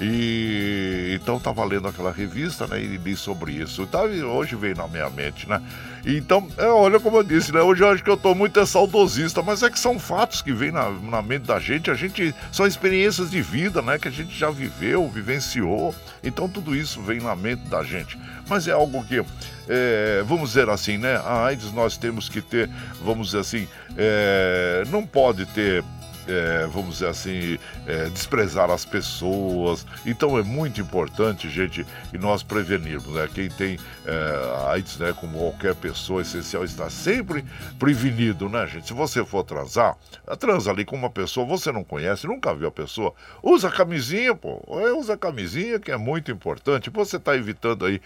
Speaker 1: E então estava lendo aquela revista, né? E li sobre isso. Tá, hoje veio na minha mente, né? Então, é, olha como eu disse, né? Hoje eu acho que eu tô muito é saudosista, mas é que são fatos que vêm na, na mente da gente. A gente. São experiências de vida, né? Que a gente já viveu, vivenciou. Então tudo isso vem na mente da gente. Mas é algo que, é, vamos dizer assim, né? A AIDS nós temos que ter, vamos dizer assim, é, não pode ter é, vamos dizer assim, é, desprezar as pessoas. Então é muito importante, gente, e nós prevenirmos. Né? Quem tem é, AIDS, né, como qualquer pessoa, é essencial estar sempre prevenido, né, gente? Se você for transar, transa ali com uma pessoa, você não conhece, nunca viu a pessoa, usa camisinha, pô, é, usa camisinha que é muito importante. Você está evitando aí.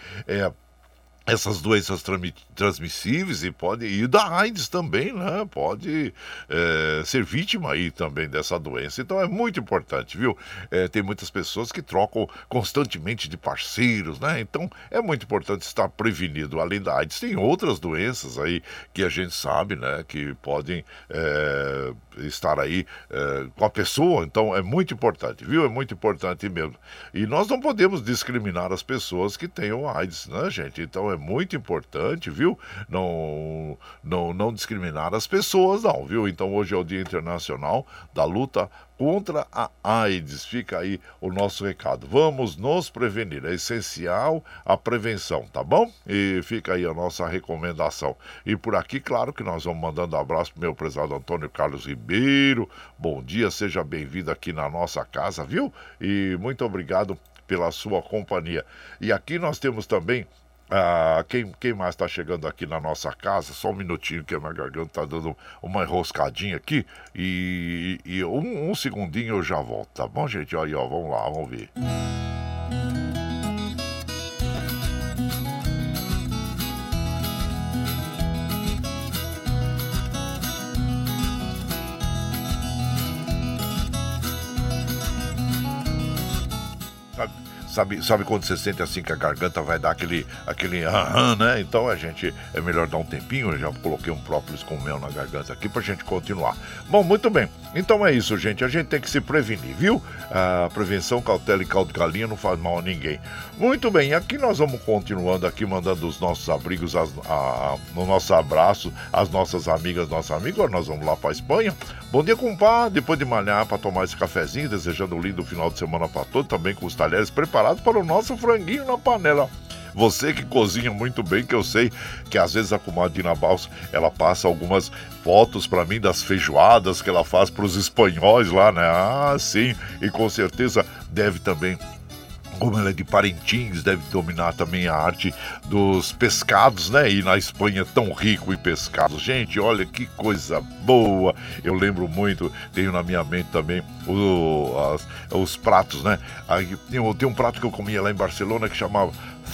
Speaker 1: Essas doenças transmissíveis e pode e da AIDS também, né? Pode é, ser vítima aí também dessa doença. Então é muito importante, viu? É, tem muitas pessoas que trocam constantemente de parceiros, né? Então é muito importante estar prevenido. Além da AIDS, tem outras doenças aí que a gente sabe, né? Que podem é, estar aí com a pessoa. Então é muito importante, viu? É muito importante mesmo. E nós não podemos discriminar as pessoas que tenham AIDS, né, gente? Então é muito importante, viu? Não, não, não discriminar as pessoas, não, viu? Então hoje é o Dia Internacional da Luta contra a AIDS. Fica aí o nosso recado. Vamos nos prevenir. É essencial a prevenção, tá bom? E fica aí a nossa recomendação. E por aqui, claro que nós vamos mandando abraço pro meu prezado Antônio Carlos Ribeiro. Bom dia, seja bem-vindo aqui na nossa casa, viu? E muito obrigado pela sua companhia. E aqui nós temos também ah, quem, quem mais está chegando aqui na nossa casa? Só um minutinho que a minha garganta está dando uma enroscadinha aqui. E, e um, um, segundinho eu já volto, tá bom, gente? Aí, ó, vamos lá, vamos ver. Sabe, sabe quando você sente assim que a garganta vai dar aquele, aquele aham, né? Então a gente é melhor dar um tempinho. Eu já coloquei um própolis com mel na garganta aqui pra gente continuar. Bom, muito bem. Então é isso, gente. A gente tem que se prevenir, viu? A prevenção, cautela e caldo de galinha não faz mal a ninguém. Muito bem, aqui nós vamos continuando aqui, mandando os nossos abrigos, as, a, no nosso abraço, as nossas amigas, nossos amigos. Agora nós vamos lá pra Espanha. Bom dia, compadre. Depois de malhar para tomar esse cafezinho, desejando um lindo final de semana para todos, também com os talheres preparados preparado para o nosso franguinho na panela. Você que cozinha muito bem, que eu sei que às vezes a comadina Baus, ela passa algumas fotos para mim das feijoadas que ela faz para os espanhóis lá, né? Ah, sim, e com certeza deve também como ela é de Parintins, deve dominar também a arte dos pescados, né? E na Espanha tão rico em pescados. Gente, olha que coisa boa! Eu lembro muito, tenho na minha mente também o, as, os pratos, né? Aí, tem, tem um prato que eu comia lá em Barcelona que chamava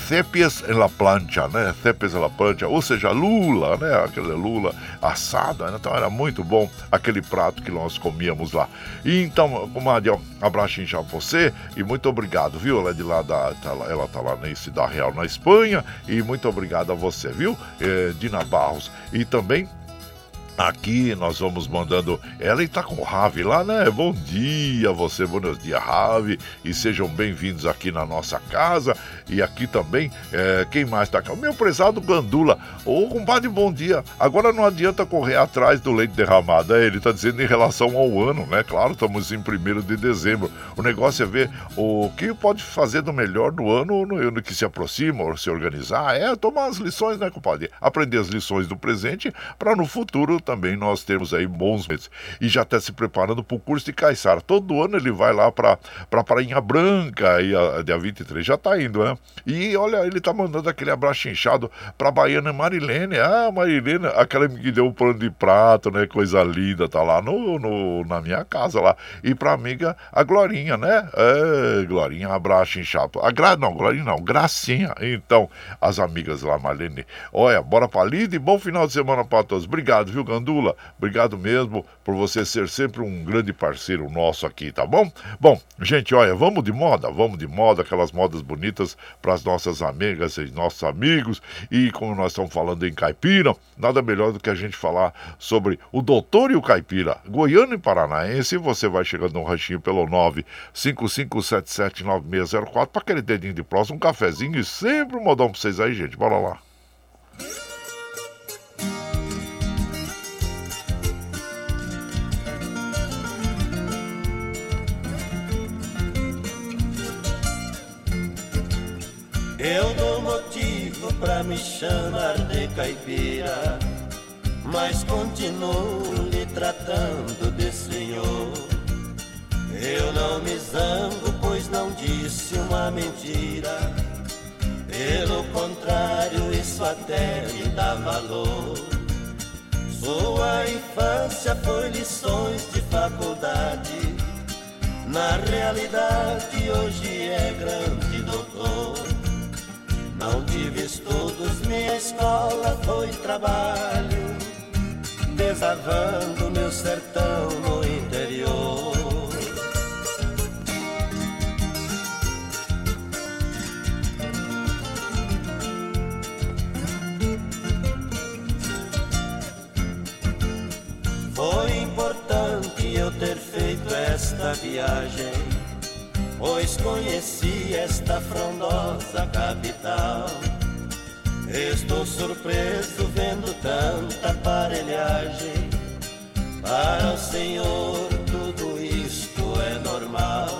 Speaker 1: Cépias en la plancha, né? Cépias en la plancha, ou seja, lula, né? Aquele lula assada, né? Então era muito bom aquele prato que nós comíamos lá. E então, comadre, um abraço a você e muito obrigado, viu? Ela é de lá da, tá lá, ela tá lá na Cidade Real, na Espanha, e muito obrigado a você, viu? É, Dina Barros. E também Aqui nós vamos mandando ela e tá com o Ravi lá, né? Bom dia você, bons dias, Ravi, e sejam bem-vindos aqui na nossa casa. E aqui também, é, quem mais tá aqui? O meu prezado Gandula. Ô, compadre, bom dia. Agora não adianta correr atrás do leite derramado. É, ele tá dizendo em relação ao ano, né? Claro, estamos em 1 de dezembro. O negócio é ver o que pode fazer do melhor do ano no ano que se aproxima, ou se organizar. É, tomar as lições, né, compadre? Aprender as lições do presente para no futuro também nós temos aí bons meses. E já está se preparando para o curso de Caiçara. Todo ano ele vai lá para a Prainha Branca, aí, a, dia 23, já está indo, né? E olha, ele está mandando aquele abraço inchado para a Baiana Marilene. Ah, Marilene, aquela que deu o um de prato, né? Coisa linda, tá lá no, no, na minha casa lá. E para amiga, a Glorinha, né? É, Glorinha, abraço inchado. A Gra... Não, Glorinha não, Gracinha. Então, as amigas lá, Marilene. Olha, bora para lida e bom final de semana para todos. Obrigado, viu, Candula. Obrigado mesmo por você ser sempre um grande parceiro nosso aqui, tá bom? Bom, gente, olha, vamos de moda, vamos de moda, aquelas modas bonitas para as nossas amigas e nossos amigos. E como nós estamos falando em caipira, nada melhor do que a gente falar sobre o doutor e o caipira, goiano e paranaense. Você vai chegando no ranchinho pelo 955779604 para aquele dedinho de próximo, um cafezinho e sempre um modão para vocês aí, gente. Bora lá.
Speaker 8: Eu dou motivo pra me chamar de caipira, mas continuo lhe tratando de senhor. Eu não me zango, pois não disse uma mentira. Pelo contrário, isso até me dá valor. Sua infância foi lições de faculdade. Na realidade, hoje é grande doutor. Não tive estudos, minha escola foi trabalho, desavando meu sertão no interior. Foi importante eu ter feito esta viagem pois conheci esta frondosa capital. Estou surpreso vendo tanta aparelhagem. Para o Senhor tudo isto é normal.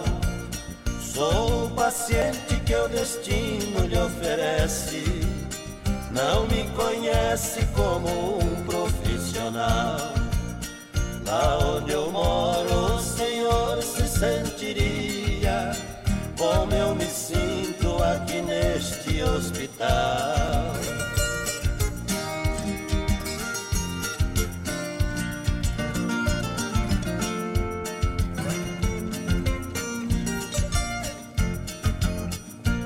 Speaker 8: Sou o paciente que o destino lhe oferece. Não me conhece como um profissional. Lá onde eu moro, como eu me sinto aqui neste hospital.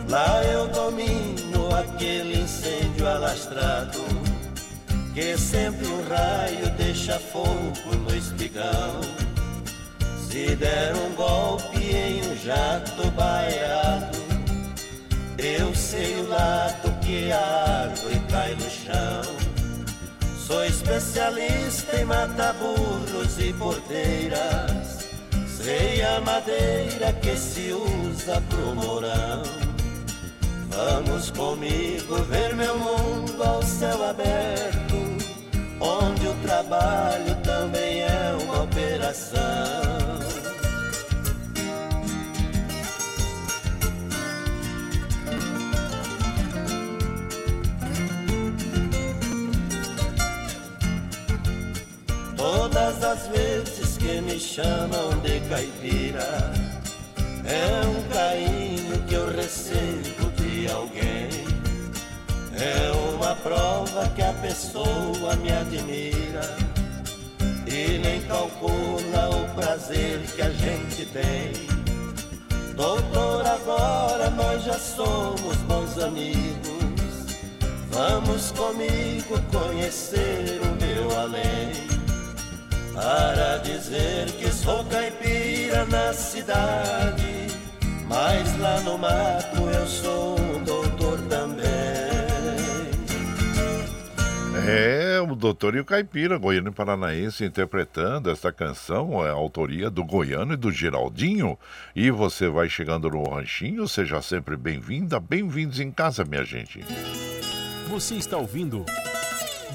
Speaker 8: Lá eu domino aquele incêndio alastrado Que sempre um raio deixa fogo no espigão se der um golpe em um jato baiado, eu sei o lado que a árvore cai no chão. Sou especialista em matar burros e porteiras. Sei a madeira que se usa pro morão. Vamos comigo ver meu mundo ao céu aberto, onde o trabalho também é uma operação. Me chamam de caipira, é um carinho que eu recebo de alguém. É uma prova que a pessoa me admira e nem calcula o prazer que a gente tem. Doutor, agora nós já somos bons amigos. Vamos comigo conhecer o meu além para dizer que sou caipira na cidade, mas lá no mato eu sou um doutor também.
Speaker 1: É, o Doutor e o Caipira, goiano e paranaense, interpretando esta canção, é a autoria do Goiano e do Geraldinho. E você vai chegando no ranchinho, seja sempre bem-vinda, bem-vindos em casa, minha gente.
Speaker 6: Você está ouvindo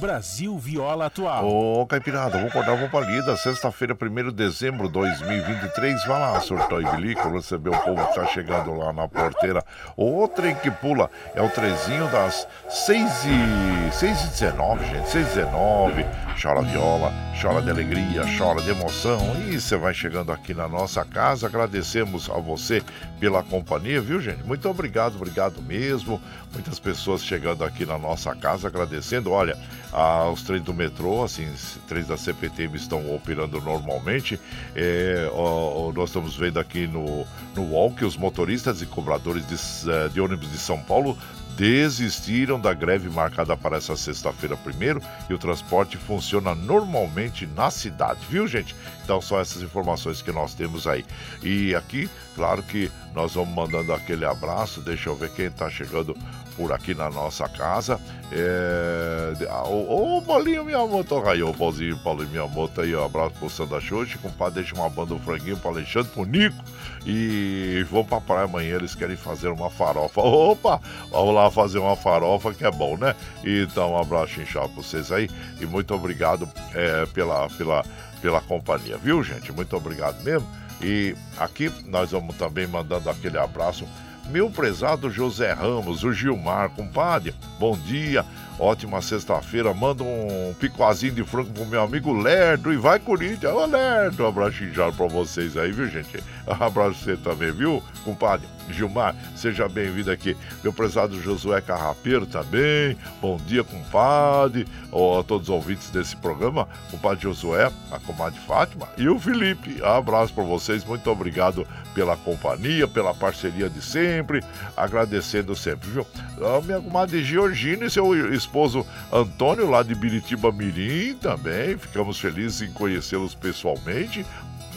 Speaker 6: Brasil Viola Atual.
Speaker 1: Ô, Caipirada, vou acordar, vou pra lida. Sexta-feira, 1 de dezembro de 2023. Vai lá, surtou e bilico, receber o povo que tá chegando lá na porteira. O trem que pula é o trezinho das 6 e, 6 e 19, gente. 6 e 19. Chora viola, chora de alegria, chora de emoção. E você vai chegando aqui na nossa casa. Agradecemos a você pela companhia, viu, gente? Muito obrigado, obrigado mesmo. Muitas pessoas chegando aqui na nossa casa agradecendo. Olha, ah, os trens do metrô, assim, trens da CPTM estão operando normalmente. É, ó, nós estamos vendo aqui no, no UOL que os motoristas e cobradores de, eh, de ônibus de São Paulo desistiram da greve marcada para essa sexta-feira primeiro e o transporte funciona normalmente na cidade, viu, gente? Então, são essas informações que nós temos aí. E aqui, claro que nós vamos mandando aquele abraço. Deixa eu ver quem está chegando por aqui na nossa casa. É... Ô, ô, Paulinho Miyamoto, aí, ô Paulinho, Paulinho Miyamoto aí, um abraço pro Sandra Xuxa, compadre, deixa uma banda do franguinho pro Alexandre, pro Nico, e vão pra praia amanhã, eles querem fazer uma farofa. (laughs) Opa, vamos lá fazer uma farofa que é bom, né? Então, um abraço inchado pra vocês aí, e muito obrigado é, pela, pela, pela companhia, viu, gente? Muito obrigado mesmo. E aqui nós vamos também mandando aquele abraço meu prezado José Ramos, o Gilmar, compadre, bom dia, ótima sexta-feira. Manda um picoazinho de frango pro meu amigo Lerdo e vai Corinthians. Ô Lerdo, um abraço inchado pra vocês aí, viu gente? (laughs) Abraço você também, viu, compadre? Gilmar, seja bem-vindo aqui. Meu prezado Josué Carrapeiro também. Bom dia, compadre. Oh, a todos os ouvintes desse programa. Compadre Josué, a comadre Fátima e o Felipe. Abraço para vocês. Muito obrigado pela companhia, pela parceria de sempre. Agradecendo sempre, viu? A minha comadre Georgina e seu esposo Antônio, lá de Biritiba Mirim, também. Ficamos felizes em conhecê-los pessoalmente.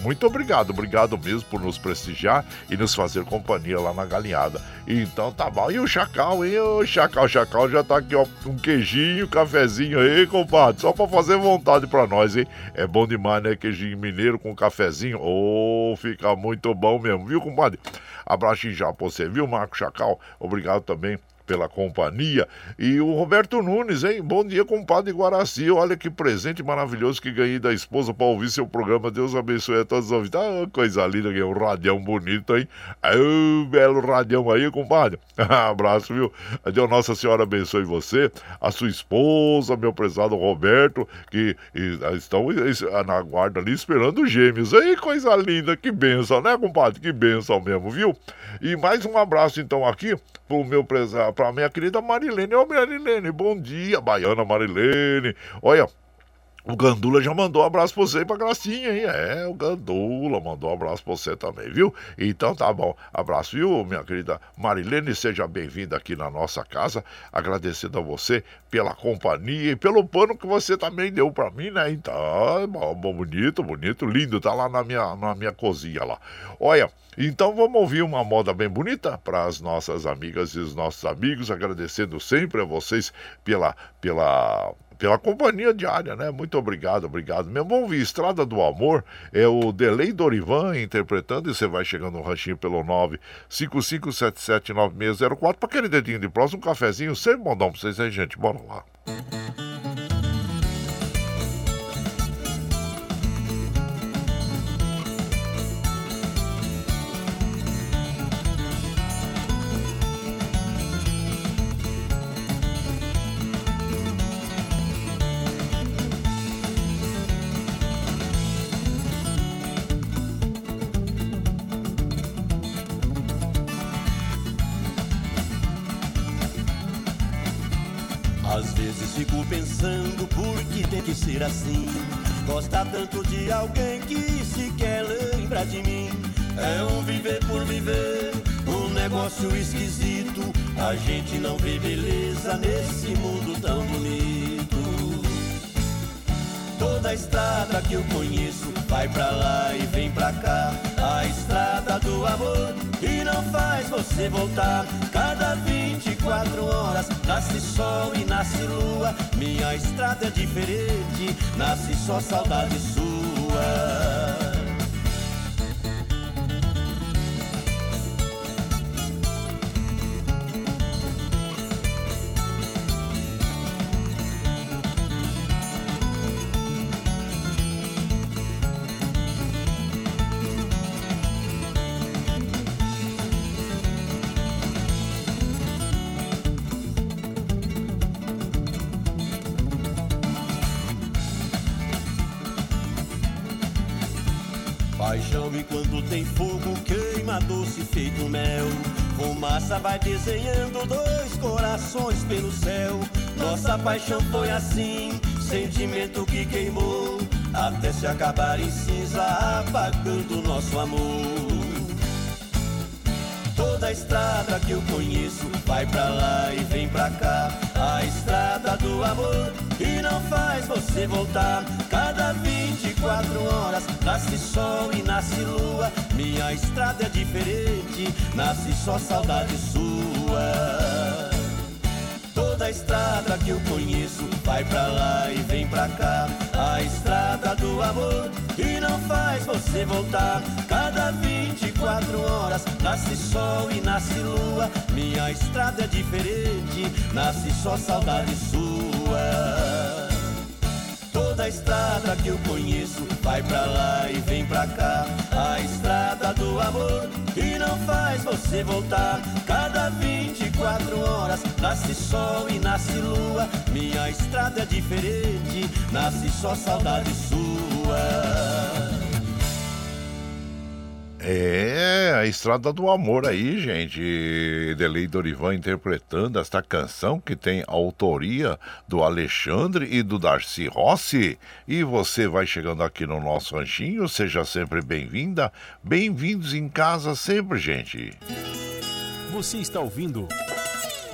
Speaker 1: Muito obrigado, obrigado mesmo por nos prestigiar e nos fazer companhia lá na galinhada. Então tá bom. E o Chacal, hein? O Chacal, Chacal já tá aqui, ó, um queijinho, cafezinho aí, compadre. Só pra fazer vontade pra nós, hein? É bom demais, né? Queijinho mineiro com cafezinho. Ô, oh, fica muito bom mesmo, viu, compadre? Abraço já pra você, viu, Marco Chacal? Obrigado também pela companhia. E o Roberto Nunes, hein? Bom dia, compadre Guaraci. Olha que presente maravilhoso que ganhei da esposa para ouvir seu programa. Deus abençoe a todos os ouvintes. Ah, coisa linda, é um radião bonito, hein? Ah, belo radião aí, compadre. (laughs) Abraço, viu? Deus Nossa Senhora abençoe você, a sua esposa, meu prezado Roberto, que e, estão na guarda ali esperando gêmeos. Aí, coisa linda, que benção, né, compadre? Que benção mesmo, viu? E mais um abraço, então, aqui pro meu prezado para minha querida Marilene. Ô, Marilene, bom dia, baiana Marilene. Olha, o Gandula já mandou um abraço pra você e pra Gracinha, hein? É, o Gandula mandou um abraço pra você também, viu? Então tá bom. Abraço, viu, minha querida Marilene? Seja bem-vinda aqui na nossa casa. Agradecendo a você pela companhia e pelo pano que você também deu pra mim, né? Então, bonito, bonito, lindo. Tá lá na minha, na minha cozinha lá. Olha. Então vamos ouvir uma moda bem bonita para as nossas amigas e os nossos amigos, agradecendo sempre a vocês pela, pela pela companhia diária, né? Muito obrigado, obrigado mesmo. Ouvir Estrada do Amor, é o Delay Dorivan interpretando, e você vai chegando no ranchinho pelo 955779604 para aquele dedinho de próximo, um cafezinho, sempre bom para vocês aí, gente. Bora lá.
Speaker 8: Ser assim. Gosta tanto de alguém que sequer lembra de mim. É um viver por viver, um negócio esquisito. A gente não vê beleza nesse mundo tão bonito. Toda a estrada que eu conheço vai pra lá e vem pra cá. A estrada do amor e não faz você voltar. Cada 24 horas nasce sol e nasce lua. Minha estrada é diferente, nasce só saudade sua. Vai desenhando dois corações pelo céu. Nossa paixão foi assim, sentimento que queimou, até se acabar em cinza, apagando nosso amor. Toda estrada que eu conheço vai pra lá e vem pra cá. A estrada do amor que não faz você voltar. Cada 24 horas nasce sol e nasce lua. Minha estrada é diferente, nasce só saudade sua. Toda estrada que eu conheço vai pra lá e vem pra cá. A estrada do amor que não faz você voltar. Cada 24 horas nasce sol e nasce lua. Minha estrada é diferente, nasce só saudade sua. Toda estrada que eu conheço vai pra lá e vem pra cá. A estrada do amor que não faz você voltar. Cada 24 horas nasce sol e nasce lua. Minha estrada é diferente, nasce só saudade sua.
Speaker 1: É, a Estrada do Amor aí, gente. Delei Dorivan interpretando esta canção que tem autoria do Alexandre e do Darcy Rossi. E você vai chegando aqui no nosso ranchinho, seja sempre bem-vinda. Bem-vindos em casa sempre, gente.
Speaker 6: Você está ouvindo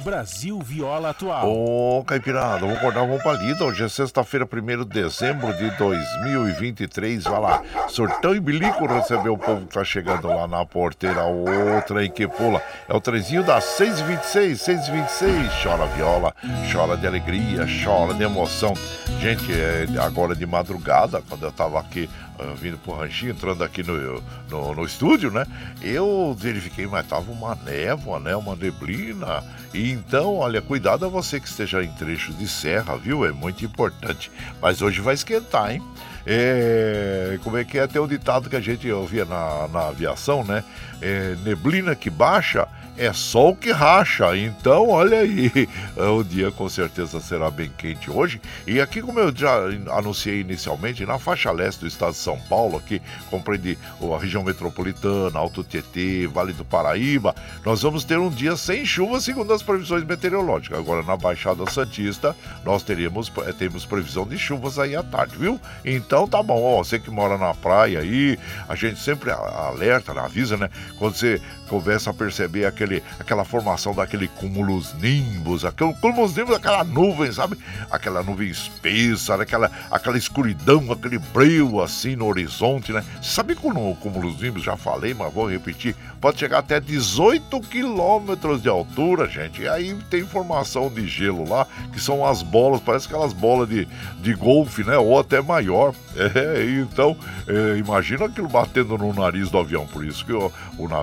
Speaker 6: Brasil Viola Atual.
Speaker 1: Ô, Caipirada, vamos acordar, vamos pra lida. Hoje é sexta-feira, 1 de dezembro de 2023. Vai lá, Surtão e Bilico recebeu o povo que tá chegando lá na porteira. Outra em que pula. É o trezinho das 6h26, 6h26. Chora viola, chora de alegria, chora de emoção. Gente, é agora de madrugada, quando eu tava aqui vindo pro ranchinho, entrando aqui no, no, no, estúdio, né? Eu verifiquei, mas tava uma névoa, né? Uma neblina. E então, olha, cuidado a você que esteja em trecho de serra, viu? É muito importante. Mas hoje vai esquentar, hein? É, como é que é até o ditado que a gente ouvia na, na aviação, né? É, neblina que baixa é sol que racha. Então, olha aí, (laughs) o dia com certeza será bem quente hoje. E aqui, como eu já anunciei inicialmente, na faixa leste do estado de São Paulo, aqui compreende a região metropolitana, Alto Tietê, Vale do Paraíba, nós vamos ter um dia sem chuva, segundo as previsões meteorológicas. Agora, na Baixada Santista, nós teríamos eh, temos previsão de chuvas aí à tarde, viu? Então, tá bom, ó, você que mora na praia aí, a gente sempre alerta, avisa, né? Quando você começa a perceber aquele, aquela formação daquele cúmulos nimbus, aquele cúmulos nimbus, aquela nuvem, sabe? Aquela nuvem espessa, aquela, aquela escuridão, aquele brilho assim no horizonte, né? Sabe que o cúmulos nimbus, já falei, mas vou repetir, pode chegar até 18 quilômetros de altura, gente. E aí tem formação de gelo lá, que são as bolas, parece aquelas bolas de, de golfe, né? Ou até maior. (laughs) É, então, é, imagina aquilo batendo no nariz do avião. Por isso que o,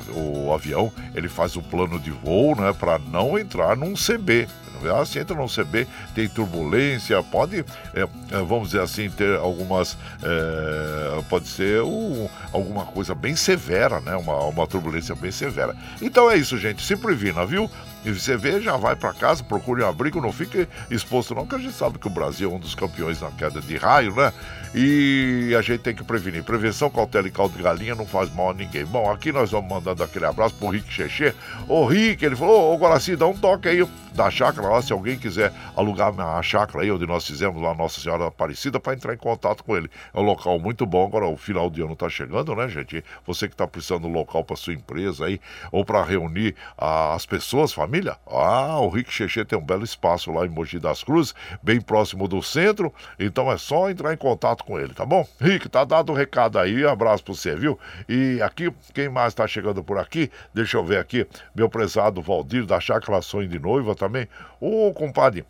Speaker 1: o, o avião ele faz o plano de voo, né? Para não entrar num CB. Ah, se entra no CB, tem turbulência, pode, é, vamos dizer assim, ter algumas. É, pode ser um, alguma coisa bem severa, né? Uma, uma turbulência bem severa. Então é isso, gente. Se previna, viu? E você vê, já vai para casa, procure um abrigo, não fique exposto não, que a gente sabe que o Brasil é um dos campeões na queda de raio, né? E a gente tem que prevenir. Prevenção, cautela e caldo de galinha não faz mal a ninguém. Bom, aqui nós vamos mandando aquele abraço pro Rick Cheche. Ô Rick, ele falou, ô Guaraci, dá um toque aí da chácara lá, se alguém quiser alugar a chácara aí, onde nós fizemos lá Nossa Senhora Aparecida, para entrar em contato com ele. É um local muito bom, agora o final de ano tá chegando, né, gente? Você que tá precisando de um local para sua empresa aí, ou para reunir ah, as pessoas, família, ah, o Rick Cheche tem um belo espaço lá em Mogi das Cruzes, bem próximo do centro, então é só entrar em contato com ele, tá bom? Rick, tá dado o recado aí, um abraço pra você, viu? E aqui, quem mais tá chegando por aqui, deixa eu ver aqui, meu prezado Valdir da Chácara Sonho de Noiva também. Ô, compadre,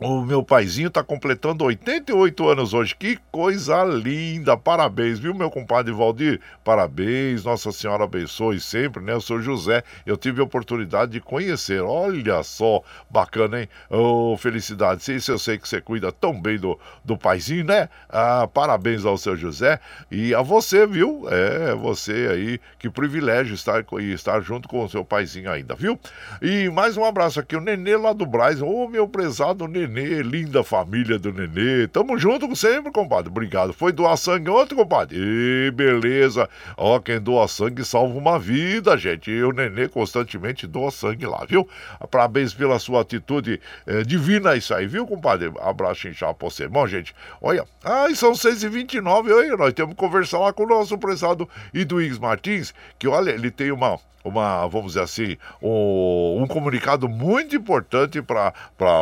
Speaker 1: o meu paizinho está completando 88 anos hoje. Que coisa linda! Parabéns, viu, meu compadre Valdir? Parabéns, Nossa Senhora abençoe sempre, né? Eu sou José, eu tive a oportunidade de conhecer. Olha só, bacana, hein? Oh, felicidade. Isso eu sei que você cuida tão bem do, do paizinho, né? Ah, parabéns ao seu José e a você, viu? É, você aí, que privilégio estar, estar junto com o seu paizinho ainda, viu? E mais um abraço aqui, o Nenê lá do Braz. Ô, oh, meu prezado Nenê Nenê, linda família do Nenê. Tamo junto sempre, compadre. Obrigado. Foi doar sangue ontem, compadre? E beleza. Ó, quem doa sangue salva uma vida, gente. E o Nenê constantemente doa sangue lá, viu? Parabéns pela sua atitude é, divina isso aí, viu, compadre? Abraço inchado pra você. Bom, gente, olha. Ai, são 6h29. Olha, nós temos que conversar lá com o nosso prezado Iduígues Martins, que olha, ele tem uma uma, vamos dizer assim, um, um comunicado muito importante para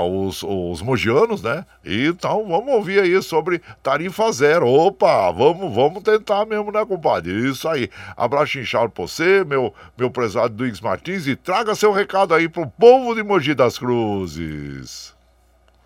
Speaker 1: os, os mogianos, né? Então vamos ouvir aí sobre tarifa zero. Opa, vamos, vamos tentar mesmo, né, compadre? Isso aí. Abraço inchado pra você, meu, meu prezado Duígues Martins, e traga seu recado aí pro povo de Mogi das Cruzes.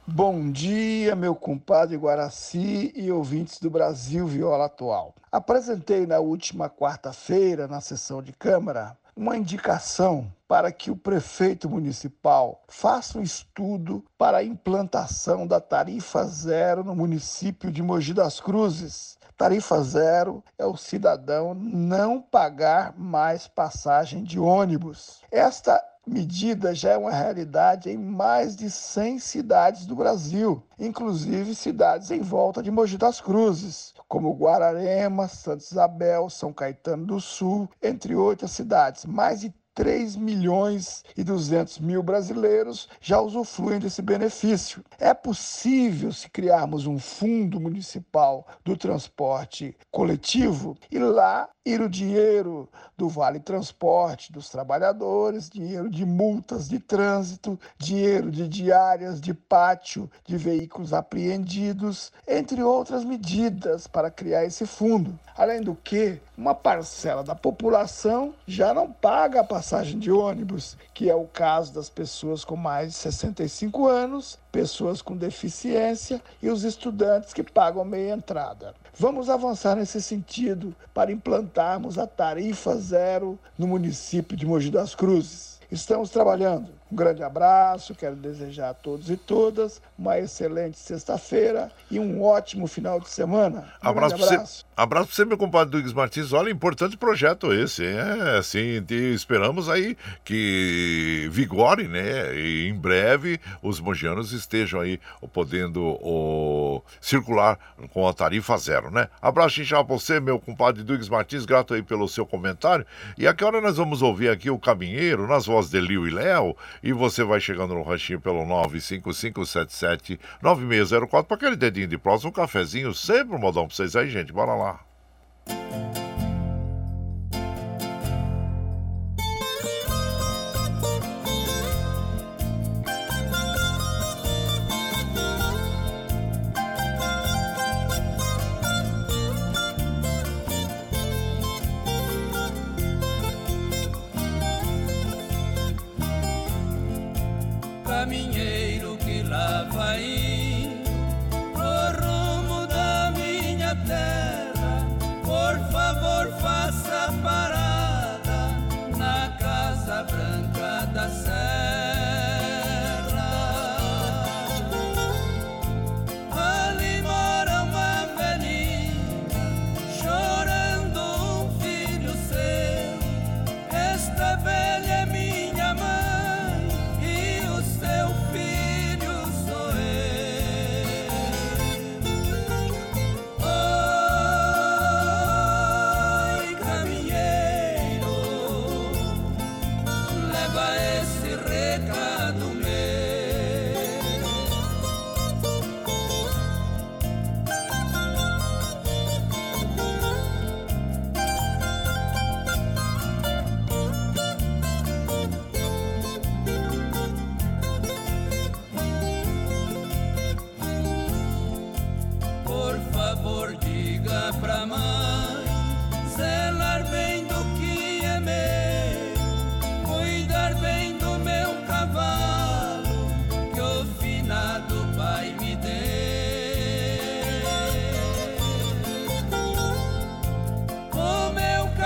Speaker 9: Bom dia, meu compadre Guaraci e ouvintes do Brasil Viola Atual. Apresentei na última quarta-feira, na sessão de Câmara, uma indicação para que o prefeito municipal faça um estudo para a implantação da tarifa zero no município de Mogi das Cruzes. Tarifa zero é o cidadão não pagar mais passagem de ônibus. Esta medida já é uma realidade em mais de 100 cidades do Brasil, inclusive cidades em volta de Mogi das Cruzes, como Guararema, Santa Isabel, São Caetano do Sul, entre outras cidades. Mais de 3 milhões e 200 mil brasileiros já usufruem desse benefício. É possível, se criarmos um fundo municipal do transporte coletivo, e lá ir o dinheiro do Vale Transporte dos trabalhadores, dinheiro de multas de trânsito, dinheiro de diárias de pátio de veículos apreendidos, entre outras medidas para criar esse fundo. Além do que, uma parcela da população já não paga a passagem de ônibus, que é o caso das pessoas com mais de 65 anos, pessoas com deficiência e os estudantes que pagam meia entrada. Vamos avançar nesse sentido para implantarmos a tarifa zero no município de Mogi das Cruzes. Estamos trabalhando. Um grande abraço, quero desejar a todos e todas uma excelente sexta-feira e um ótimo final de semana. Um
Speaker 1: abraço para você. Abraço para você, meu compadre Douglas Martins. Olha, importante projeto esse. É assim, esperamos aí que vigore, né? E em breve os mogianos estejam aí podendo o, circular com a tarifa zero, né? Abraço inchado para você, meu compadre Douglas Martins. Grato aí pelo seu comentário. E a que hora nós vamos ouvir aqui o Caminheiro, nas vozes de Lio e Léo. E você vai chegando no ranchinho pelo 955779604 para aquele dedinho de próximo, um cafezinho, sempre um modão para vocês aí, gente. Bora lá.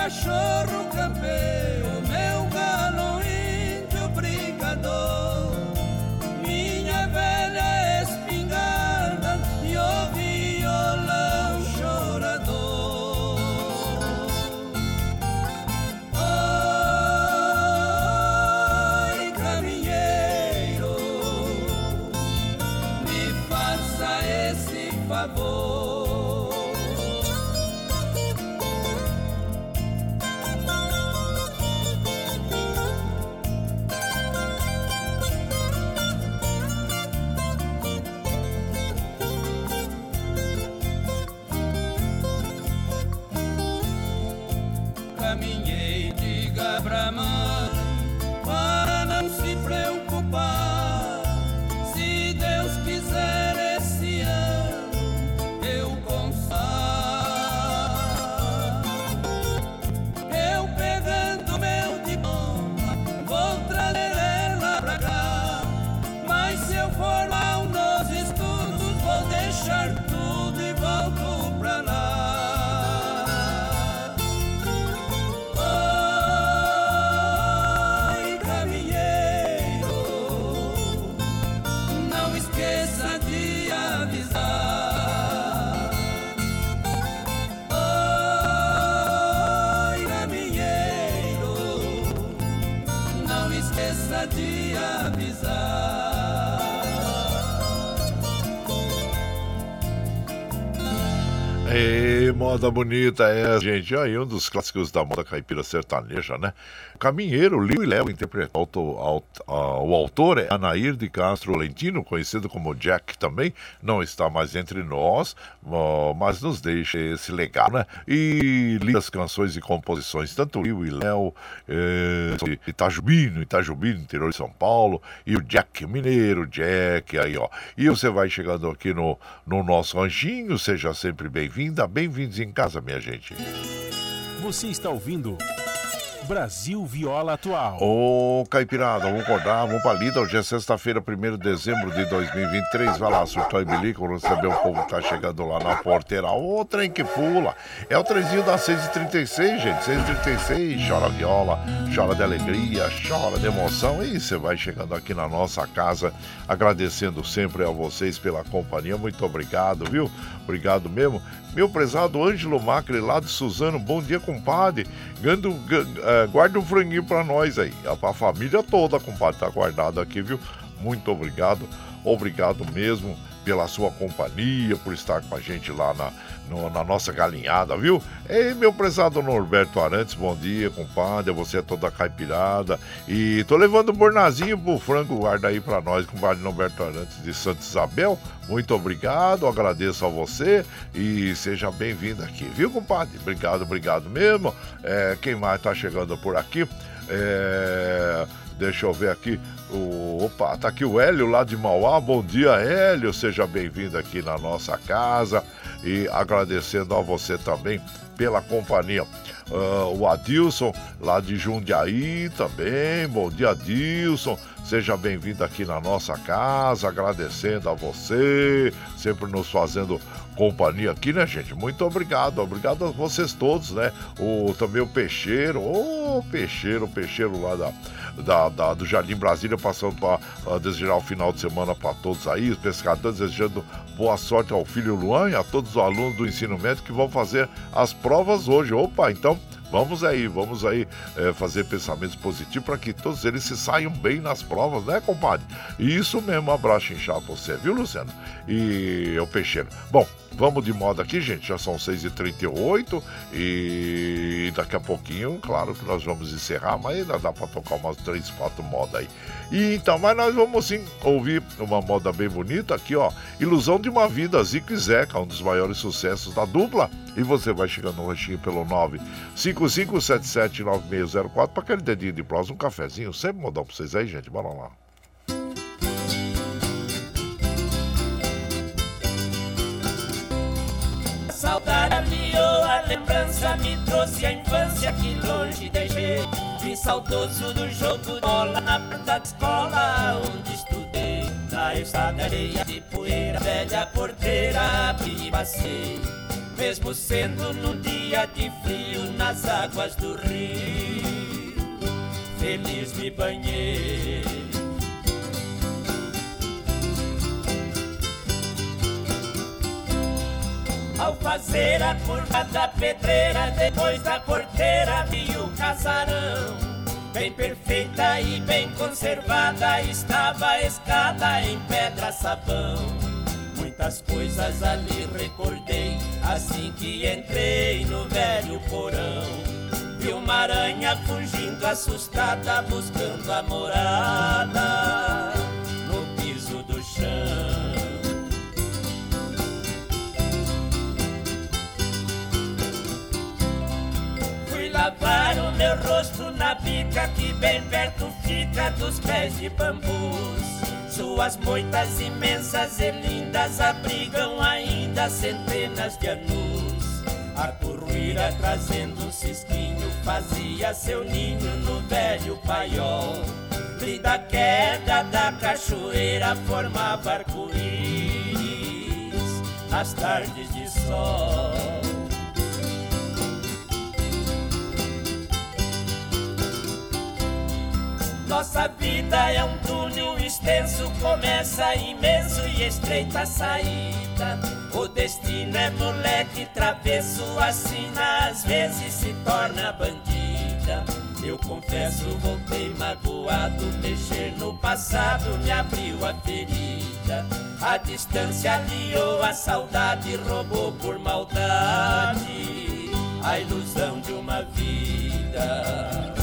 Speaker 2: cachorro
Speaker 1: campeiro. Moda bonita é, gente, aí um dos clássicos da moda caipira sertaneja, né? Caminheiro, Liu e Léo interpretou. O autor é Anair de Castro Lentino, conhecido como Jack também, não está mais entre nós, ah, mas nos deixa esse legado, né? E lindas canções e composições, tanto Liu e Léo, eh, Itajubino, Itajubino, interior de São Paulo, e o Jack Mineiro, Jack, aí ó. E você vai chegando aqui no, no nosso ranchinho, seja sempre bem-vinda, bem-vindos em casa, minha gente.
Speaker 6: Você está ouvindo Brasil Viola Atual.
Speaker 1: Ô, Caipirada, vamos acordar, vamos pra lida. Hoje é sexta-feira, 1 de dezembro de 2023. Vai lá, surtou e bilico, receber o povo que tá chegando lá na porteira. Ô, trem que pula. É o trenzinho das 6h36, gente. 6h36, chora viola, chora de alegria, chora de emoção. E você vai chegando aqui na nossa casa, agradecendo sempre a vocês pela companhia. Muito obrigado, viu? Obrigado mesmo. Meu prezado Ângelo Macri, lá de Suzano, bom dia, compadre. Gando, ga- eh, guarda um franguinho pra nós aí. A, a família toda, compadre, tá guardado aqui, viu? Muito obrigado. Obrigado mesmo pela sua companhia, por estar com a gente lá na, no- na nossa galinhada, viu? Ei, meu prezado Norberto Arantes, bom dia, compadre. Você é toda caipirada. E tô levando um bornazinho pro frango, guarda aí pra nós, compadre Norberto Arantes de Santa Isabel. Muito obrigado, agradeço a você e seja bem-vindo aqui, viu, compadre? Obrigado, obrigado mesmo. É, quem mais tá chegando por aqui? É, deixa eu ver aqui. O, opa, tá aqui o Hélio lá de Mauá. Bom dia, Hélio. Seja bem-vindo aqui na nossa casa e agradecendo a você também pela companhia. Ah, o Adilson, lá de Jundiaí também. Bom dia, Adilson. Seja bem-vindo aqui na nossa casa, agradecendo a você, sempre nos fazendo companhia aqui, né, gente? Muito obrigado, obrigado a vocês todos, né? O, também o Peixeiro, ô Peixeiro, o Peixeiro lá da, da, da- do Jardim Brasília, passando para desejar o final de semana para todos aí, os pescadores desejando boa sorte ao filho Luan e a todos os alunos do ensino médio que vão fazer as provas hoje. Opa, então Vamos aí, vamos aí eh, fazer pensamentos positivos para que todos eles se saiam bem nas provas, né, compadre? Isso mesmo, abraço inchado pra você, viu, Luciano? E o Peixeiro. Bom, vamos de moda aqui, gente. Já são 6h38 e daqui a pouquinho, claro que nós vamos encerrar, mas ainda dá para tocar umas 3, 4 modas aí. E então, mas nós vamos sim ouvir uma moda bem bonita aqui, ó. Ilusão de uma Vida, Zico e Zeca, um dos maiores sucessos da dupla. E você vai chegando no ranchinho pelo 955779604 para aquele dedinho de prosa, um cafezinho. Sempre modão pra vocês aí, gente. Bora lá.
Speaker 10: Saudade aliou, a lembrança me trouxe a infância que longe deixei. Fui saudoso do jogo bola na porta da escola onde estudei. Na estrada areia de poeira, velha porteira, abri e passei. Mesmo sendo num dia de frio nas águas do rio, feliz me banhei. Ao fazer a curva da pedreira, depois da porteira vi o casarão. Bem perfeita e bem conservada estava a escada em pedra sabão. Muita Quantas coisas ali recordei assim que entrei no velho porão. Vi uma aranha fugindo assustada, buscando a morada no piso do chão. Lavar o meu rosto na bica que bem perto fica dos pés de bambus. Suas moitas imensas e lindas abrigam ainda centenas de anos. A curruíra trazendo um cisquinho fazia seu ninho no velho paiol. E da queda da cachoeira formava arco-íris nas tardes de sol. Nossa vida é um túnel extenso, começa imenso e estreita saída. O destino é moleque travesso, assim às vezes se torna bandida. Eu confesso, voltei magoado, mexer no passado me abriu a ferida. A distância aliou a saudade, roubou por maldade a ilusão de uma vida.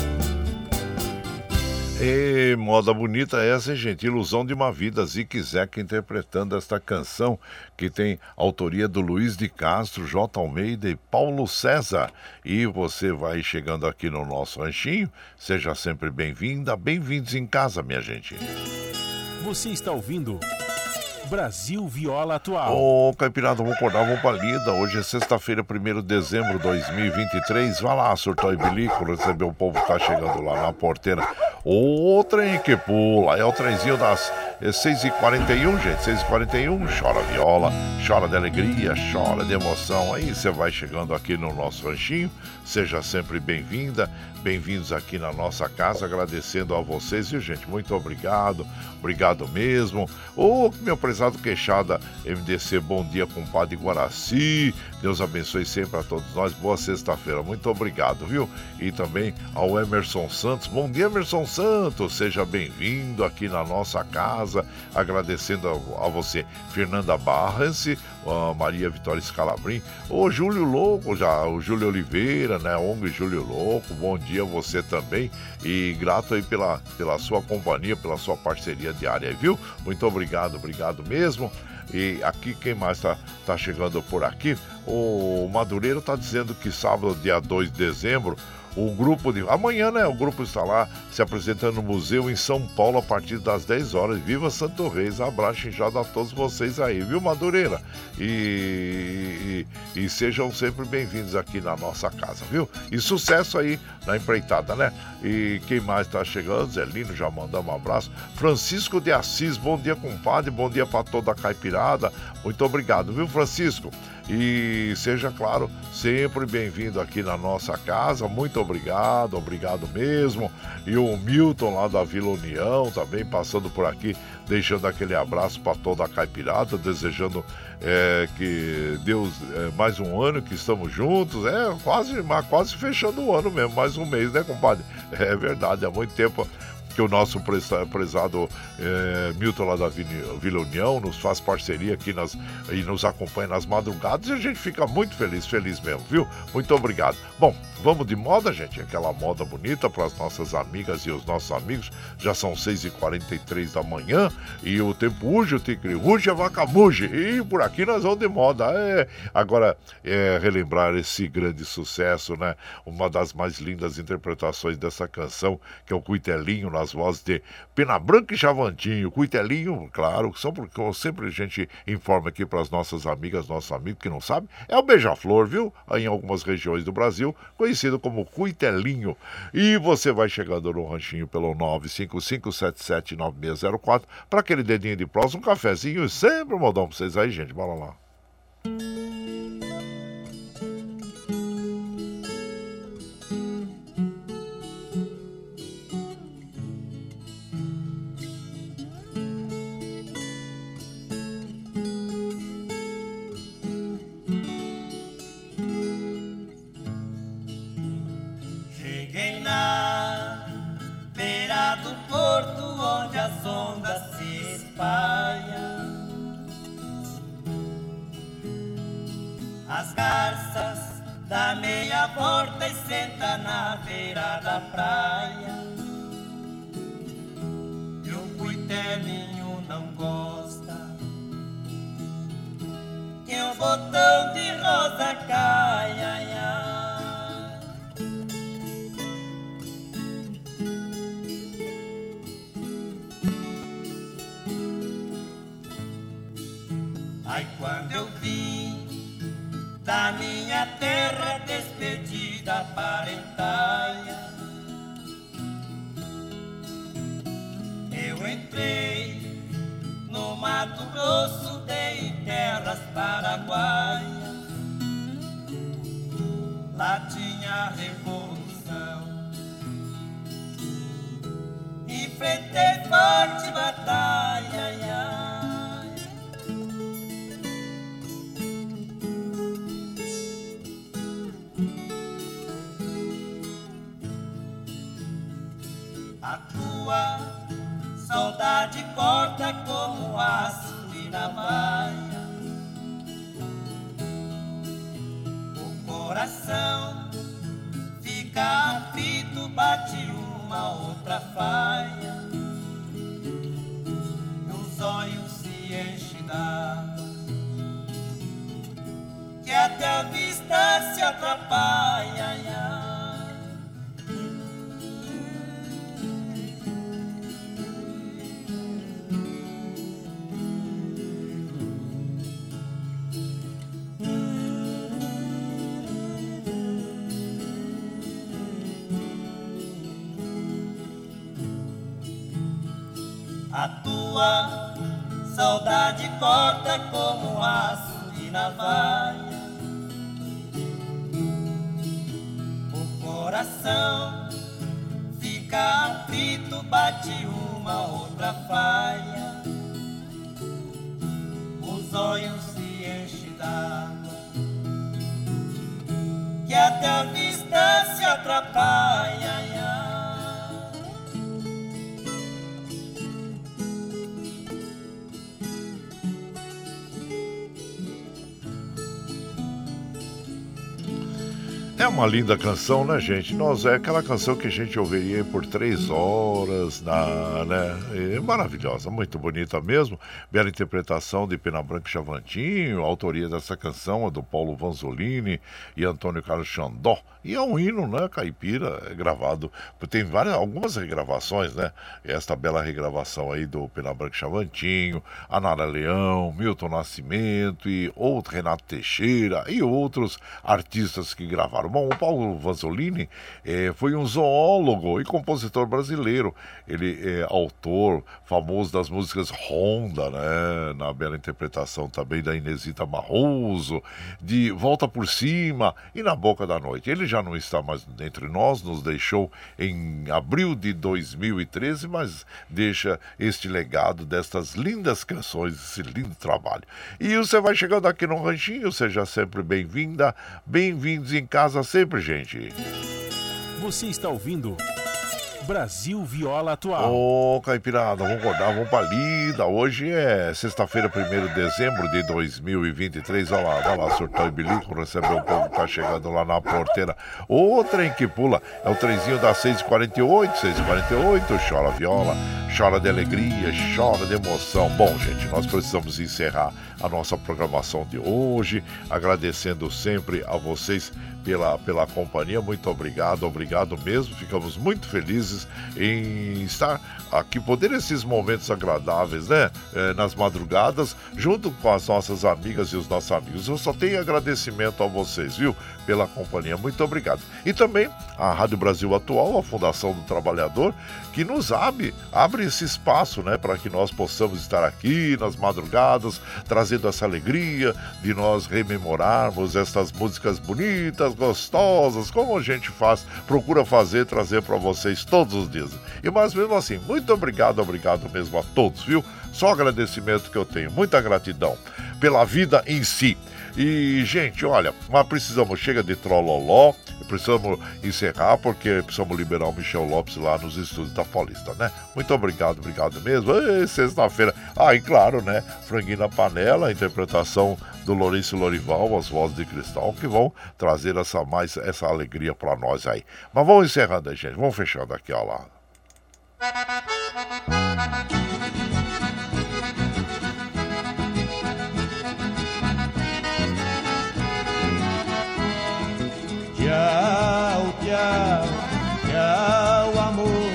Speaker 1: E moda bonita essa, hein, gente? Ilusão de uma vida. Zique Zeca interpretando esta canção que tem autoria do Luiz de Castro, J. Almeida e Paulo César. E você vai chegando aqui no nosso ranchinho. Seja sempre bem-vinda, bem-vindos em casa, minha gente.
Speaker 6: Você está ouvindo Brasil Viola Atual.
Speaker 1: Ô, Caipirada, vamos acordar, vamos pra lida. Hoje é sexta-feira, 1 de dezembro de 2023. Vai lá, surtou e bilico, receber o povo que tá chegando lá na porteira. O trem que pula, é o trenzinho das 6h41, gente, 6h41. Chora viola, chora de alegria, chora de emoção. Aí você vai chegando aqui no nosso ranchinho. Seja sempre bem-vinda, bem-vindos aqui na nossa casa, agradecendo a vocês, viu, gente? Muito obrigado, obrigado mesmo. Ô, meu prezado queixada MDC, bom dia, compadre Guaraci. Deus abençoe sempre a todos nós. Boa sexta-feira, muito obrigado, viu? E também ao Emerson Santos. Bom dia, Emerson Santos, seja bem-vindo aqui na nossa casa, agradecendo a, a você, Fernanda Barras, a Maria Vitória Scalabrim, o Júlio Louco, já, o Júlio Oliveira, né? ONG Júlio Louco, bom dia a você também e grato aí pela, pela sua companhia, pela sua parceria diária, viu? Muito obrigado, obrigado mesmo. E aqui, quem mais está tá chegando por aqui? O Madureiro está dizendo que sábado, dia 2 de dezembro, o grupo de. Amanhã, né? O grupo está lá se apresentando no museu em São Paulo a partir das 10 horas. Viva Santo Reis! Abraço inchado a todos vocês aí, viu, Madureira? E, e, e sejam sempre bem-vindos aqui na nossa casa, viu? E sucesso aí na empreitada, né? E quem mais está chegando? Zelino, já mandamos um abraço. Francisco de Assis, bom dia, compadre. Bom dia para toda a caipirada. Muito obrigado, viu, Francisco? E seja, claro, sempre bem-vindo aqui na nossa casa. Muito obrigado, obrigado mesmo. E o Milton lá da Vila União também passando por aqui, deixando aquele abraço para toda a caipirada, desejando é, que Deus, é, mais um ano que estamos juntos. É quase, quase fechando o ano mesmo, mais um mês, né, compadre? É verdade, há muito tempo que o nosso prezado é, Milton lá da Vila União nos faz parceria aqui nas, e nos acompanha nas madrugadas e a gente fica muito feliz, feliz mesmo, viu? Muito obrigado. Bom, vamos de moda, gente, aquela moda bonita para as nossas amigas e os nossos amigos. Já são 6h43 da manhã e o tempo urge, o tigre ruge, a vaca muge. E por aqui nós vamos de moda. É. Agora, é, relembrar esse grande sucesso, né? Uma das mais lindas interpretações dessa canção, que é o Cuitelinho, nas vozes de Pena Branca e Chavantinho. Cuitelinho, claro, são porque sempre a gente informa aqui para as nossas amigas, nossos amigos que não sabem, é o beija-flor, viu? Em algumas regiões do Brasil, como Cuitelinho. E você vai chegando no ranchinho pelo 955779604 para aquele dedinho de prosa, um cafezinho e sempre um modão para vocês aí, gente. Bora lá.
Speaker 10: Porto onde as ondas se espalham. as garças dá meia volta e senta na beira da praia. E o cuitelinho não gosta que o botão de rosa caia. Ai, quando eu vim da minha terra despedida parentaia. Eu entrei no Mato Grosso, dei terras paraguaias. Lá tinha revolução. Enfrentei forte batalha. Saudade corta como aço e navalha. O uma
Speaker 1: linda canção, né, gente? Nós é aquela canção que a gente ouviria por três horas, na, né? É maravilhosa, muito bonita mesmo. Bela interpretação de Pena Branca e Chavantinho. A autoria dessa canção é do Paulo Vanzolini e Antônio Carlos Xandó. E é um hino, né, caipira, é gravado. Tem várias, algumas regravações, né? Esta bela regravação aí do Pena Branca e Chavantinho, Anara Leão, Milton Nascimento e outro Renato Teixeira e outros artistas que gravaram. Bom, o Paulo Vanzolini eh, foi um zoólogo e compositor brasileiro. Ele é autor famoso das músicas Honda, né? Na bela interpretação também da Inesita Barroso, de Volta por Cima e Na Boca da Noite. Ele já não está mais entre nós, nos deixou em abril de 2013, mas deixa este legado destas lindas canções, esse lindo trabalho. E você vai chegando aqui no Ranchinho, seja sempre bem-vinda, bem-vindos em casa sempre, gente.
Speaker 6: Você está ouvindo Brasil Viola Atual.
Speaker 1: Ô, Caipirada, vamos acordar, vamos pra lida. Hoje é sexta-feira, 1 de dezembro de 2023. Olha lá, olha lá, surtão e bilico, recebeu o povo que tá chegando lá na porteira. O trem que pula é o trenzinho das 6h48, 6h48. Chora viola, chora de alegria, chora de emoção. Bom, gente, nós precisamos encerrar a nossa programação de hoje, agradecendo sempre a vocês pela, pela companhia. Muito obrigado, obrigado mesmo. Ficamos muito felizes em estar aqui, poder esses momentos agradáveis, né? Eh, nas madrugadas, junto com as nossas amigas e os nossos amigos. Eu só tenho agradecimento a vocês, viu? Pela companhia. Muito obrigado. E também a Rádio Brasil Atual, a Fundação do Trabalhador, que nos abre, abre esse espaço, né? Para que nós possamos estar aqui nas madrugadas, trazendo essa alegria de nós rememorarmos estas músicas bonitas, gostosas, como a gente faz, procura fazer, trazer para vocês todos os dias. E mas mesmo assim, muito obrigado, obrigado mesmo a todos, viu? Só agradecimento que eu tenho, muita gratidão pela vida em si. E, gente, olha, mas precisamos, chega de trololó, precisamos encerrar porque precisamos liberar o Michel Lopes lá nos estúdios da Paulista, né? Muito obrigado, obrigado mesmo. Sexta-feira. Ah, e claro, né? Franguinho na panela, a interpretação do Lourenço Lorival, as vozes de cristal, que vão trazer essa mais essa alegria para nós aí. Mas vamos encerrando gente. Vamos fechando aqui, ó lá.
Speaker 2: Tchau, tchau, tchau, amor.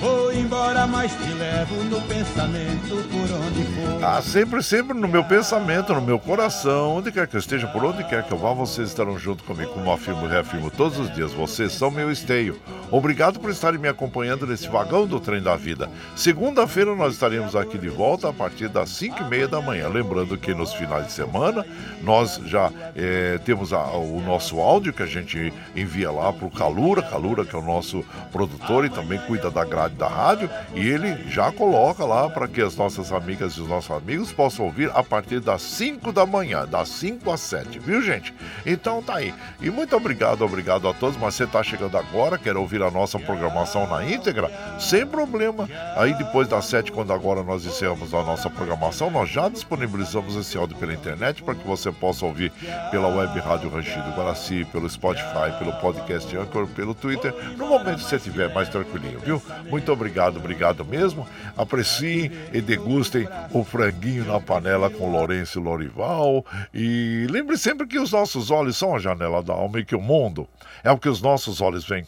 Speaker 2: Vou embora, mas te levo no pensamento por onde.
Speaker 1: Ah, sempre, sempre no meu pensamento, no meu coração, onde quer que eu esteja, por onde quer que eu vá, vocês estarão junto comigo, como afirmo e reafirmo todos os dias. Vocês são meu esteio. Obrigado por estarem me acompanhando nesse vagão do trem da vida. Segunda-feira nós estaremos aqui de volta a partir das 5 e meia da manhã. Lembrando que nos finais de semana nós já eh, temos a, o nosso áudio que a gente envia lá para o Calura, Calura que é o nosso produtor e também cuida da grade da rádio, e ele já coloca lá para que as nossas amigas e os nossos amigos possam ouvir a partir das 5 da manhã, das 5 às 7, viu gente? Então tá aí. E muito obrigado, obrigado a todos, mas você está chegando agora, quer ouvir a nossa programação na íntegra? Sem problema. Aí depois das 7, quando agora nós encerramos a nossa programação, nós já disponibilizamos esse áudio pela internet para que você possa ouvir pela web Rádio Ranchido Guaraci, pelo Spotify, pelo podcast Anchor, pelo Twitter, no momento que você estiver mais tranquilinho, viu? Muito obrigado, obrigado mesmo. Apreciem e degustem o franguinho na panela com Lourenço Lorival. E lembre sempre que os nossos olhos são a janela da alma e que o mundo é o que os nossos olhos veem.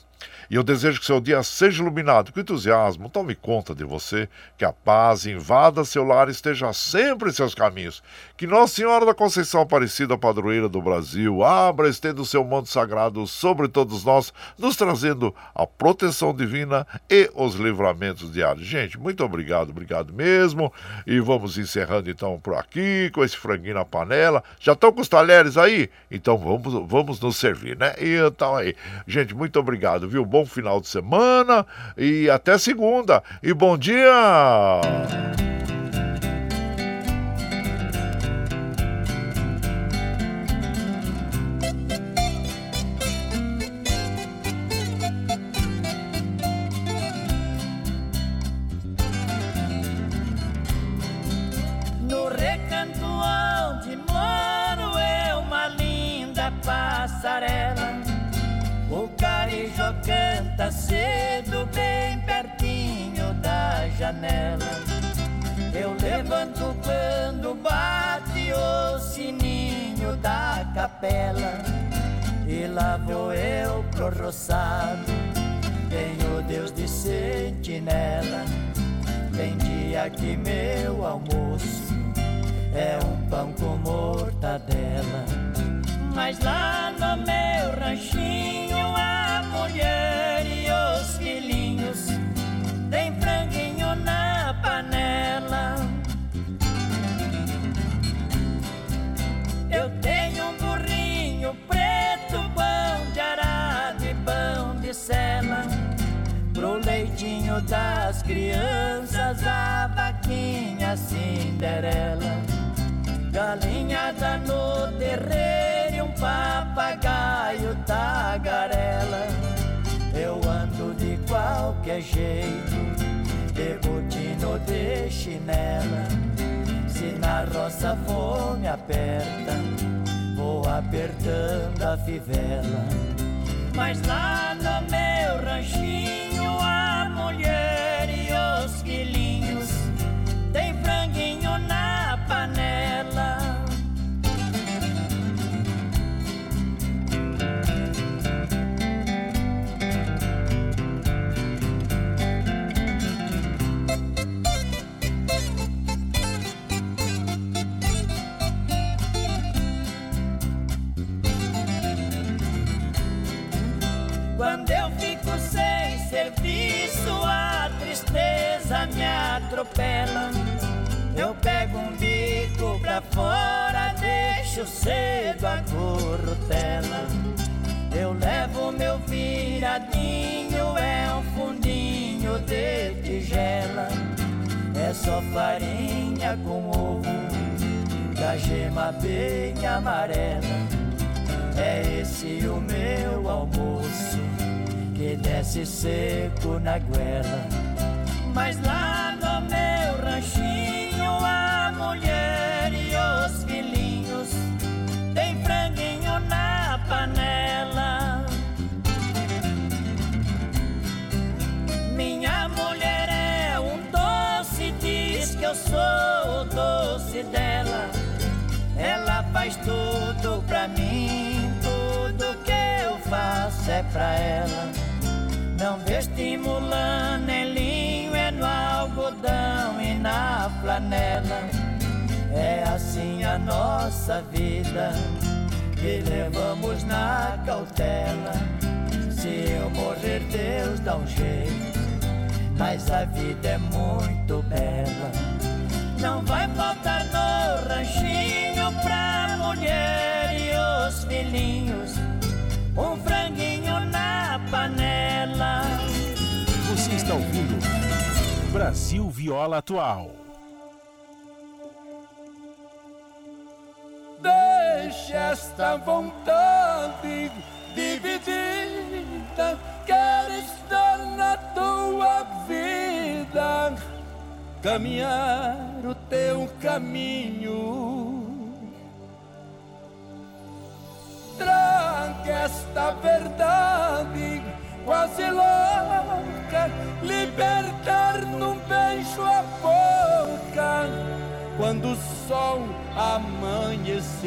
Speaker 1: E eu desejo que seu dia seja iluminado, o entusiasmo tome conta de você, que a paz invada seu lar e esteja sempre em seus caminhos. Que Nossa Senhora da Conceição Aparecida, padroeira do Brasil, abra estenda o seu manto sagrado sobre todos nós, nos trazendo a proteção divina e os livramentos diários. Gente, muito obrigado, obrigado mesmo. E vamos encerrando então por aqui com esse franguinho na panela. Já estão com os talheres aí? Então vamos, vamos nos servir, né? Então aí. Gente, muito obrigado, viu? Bom final de semana e até segunda. E bom dia!
Speaker 10: Pra ela. Não vê estimulando em linho, é no algodão e na flanela. É assim a nossa vida, que levamos na cautela. Se eu morrer, Deus dá um jeito, mas a vida é muito bela. Não vai faltar no ranchinho pra mulher e os filhinhos, um franguinho na panela.
Speaker 6: Você está ouvindo Brasil Viola Atual.
Speaker 11: Deixa esta vontade dividida, quero estar na tua vida, caminhar o teu caminho. Traga esta verdade quase louca, libertar num beijo a boca quando o sol amanhecer.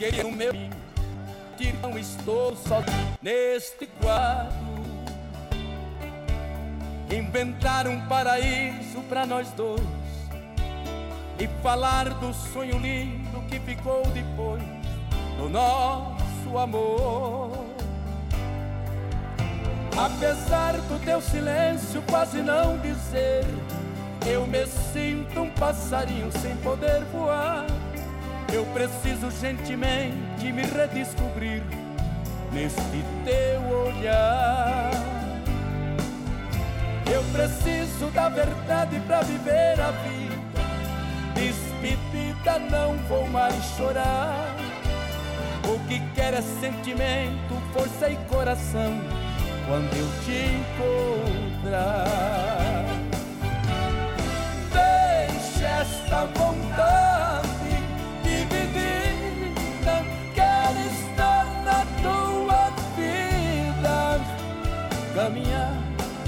Speaker 11: Eu queria no meu que não estou só neste quadro. Inventar um paraíso para nós dois e falar do sonho lindo que ficou depois do nosso amor. Apesar do teu silêncio quase não dizer, eu me sinto um passarinho sem poder voar. Eu preciso gentilmente me redescobrir neste teu olhar. Eu preciso da verdade para viver a vida. Despedida, não vou mais chorar. O que quero é sentimento, força e coração. Quando eu te encontrar, deixa esta vontade caminhar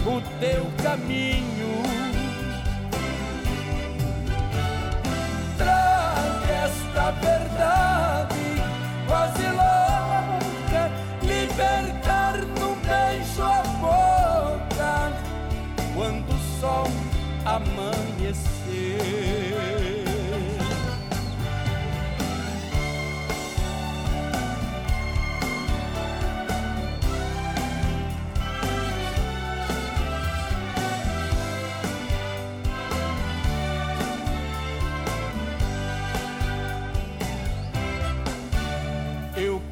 Speaker 11: o teu caminho. Traga esta verdade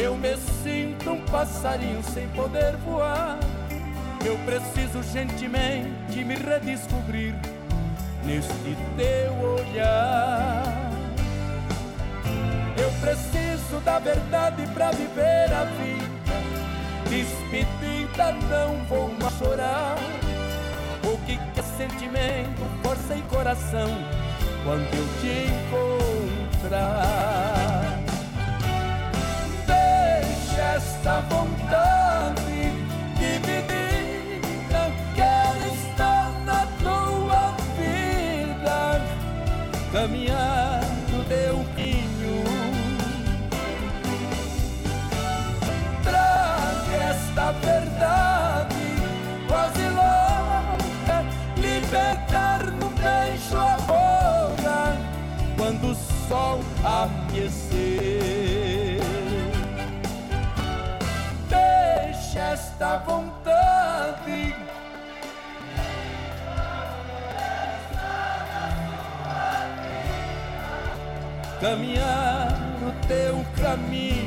Speaker 11: eu me sinto um passarinho sem poder voar. Eu preciso gentilmente me redescobrir neste teu olhar. Eu preciso da verdade para viver a vida. Despedida, não vou mais chorar. O que é sentimento, força e coração quando eu te encontrar? essa vontade dividida. Quero estar na tua vida, caminhando teu caminho. Traga esta verdade, quase louca, libertar no beijo a boca, quando o sol amanhecer. Esta vontade caminhar no teu caminho.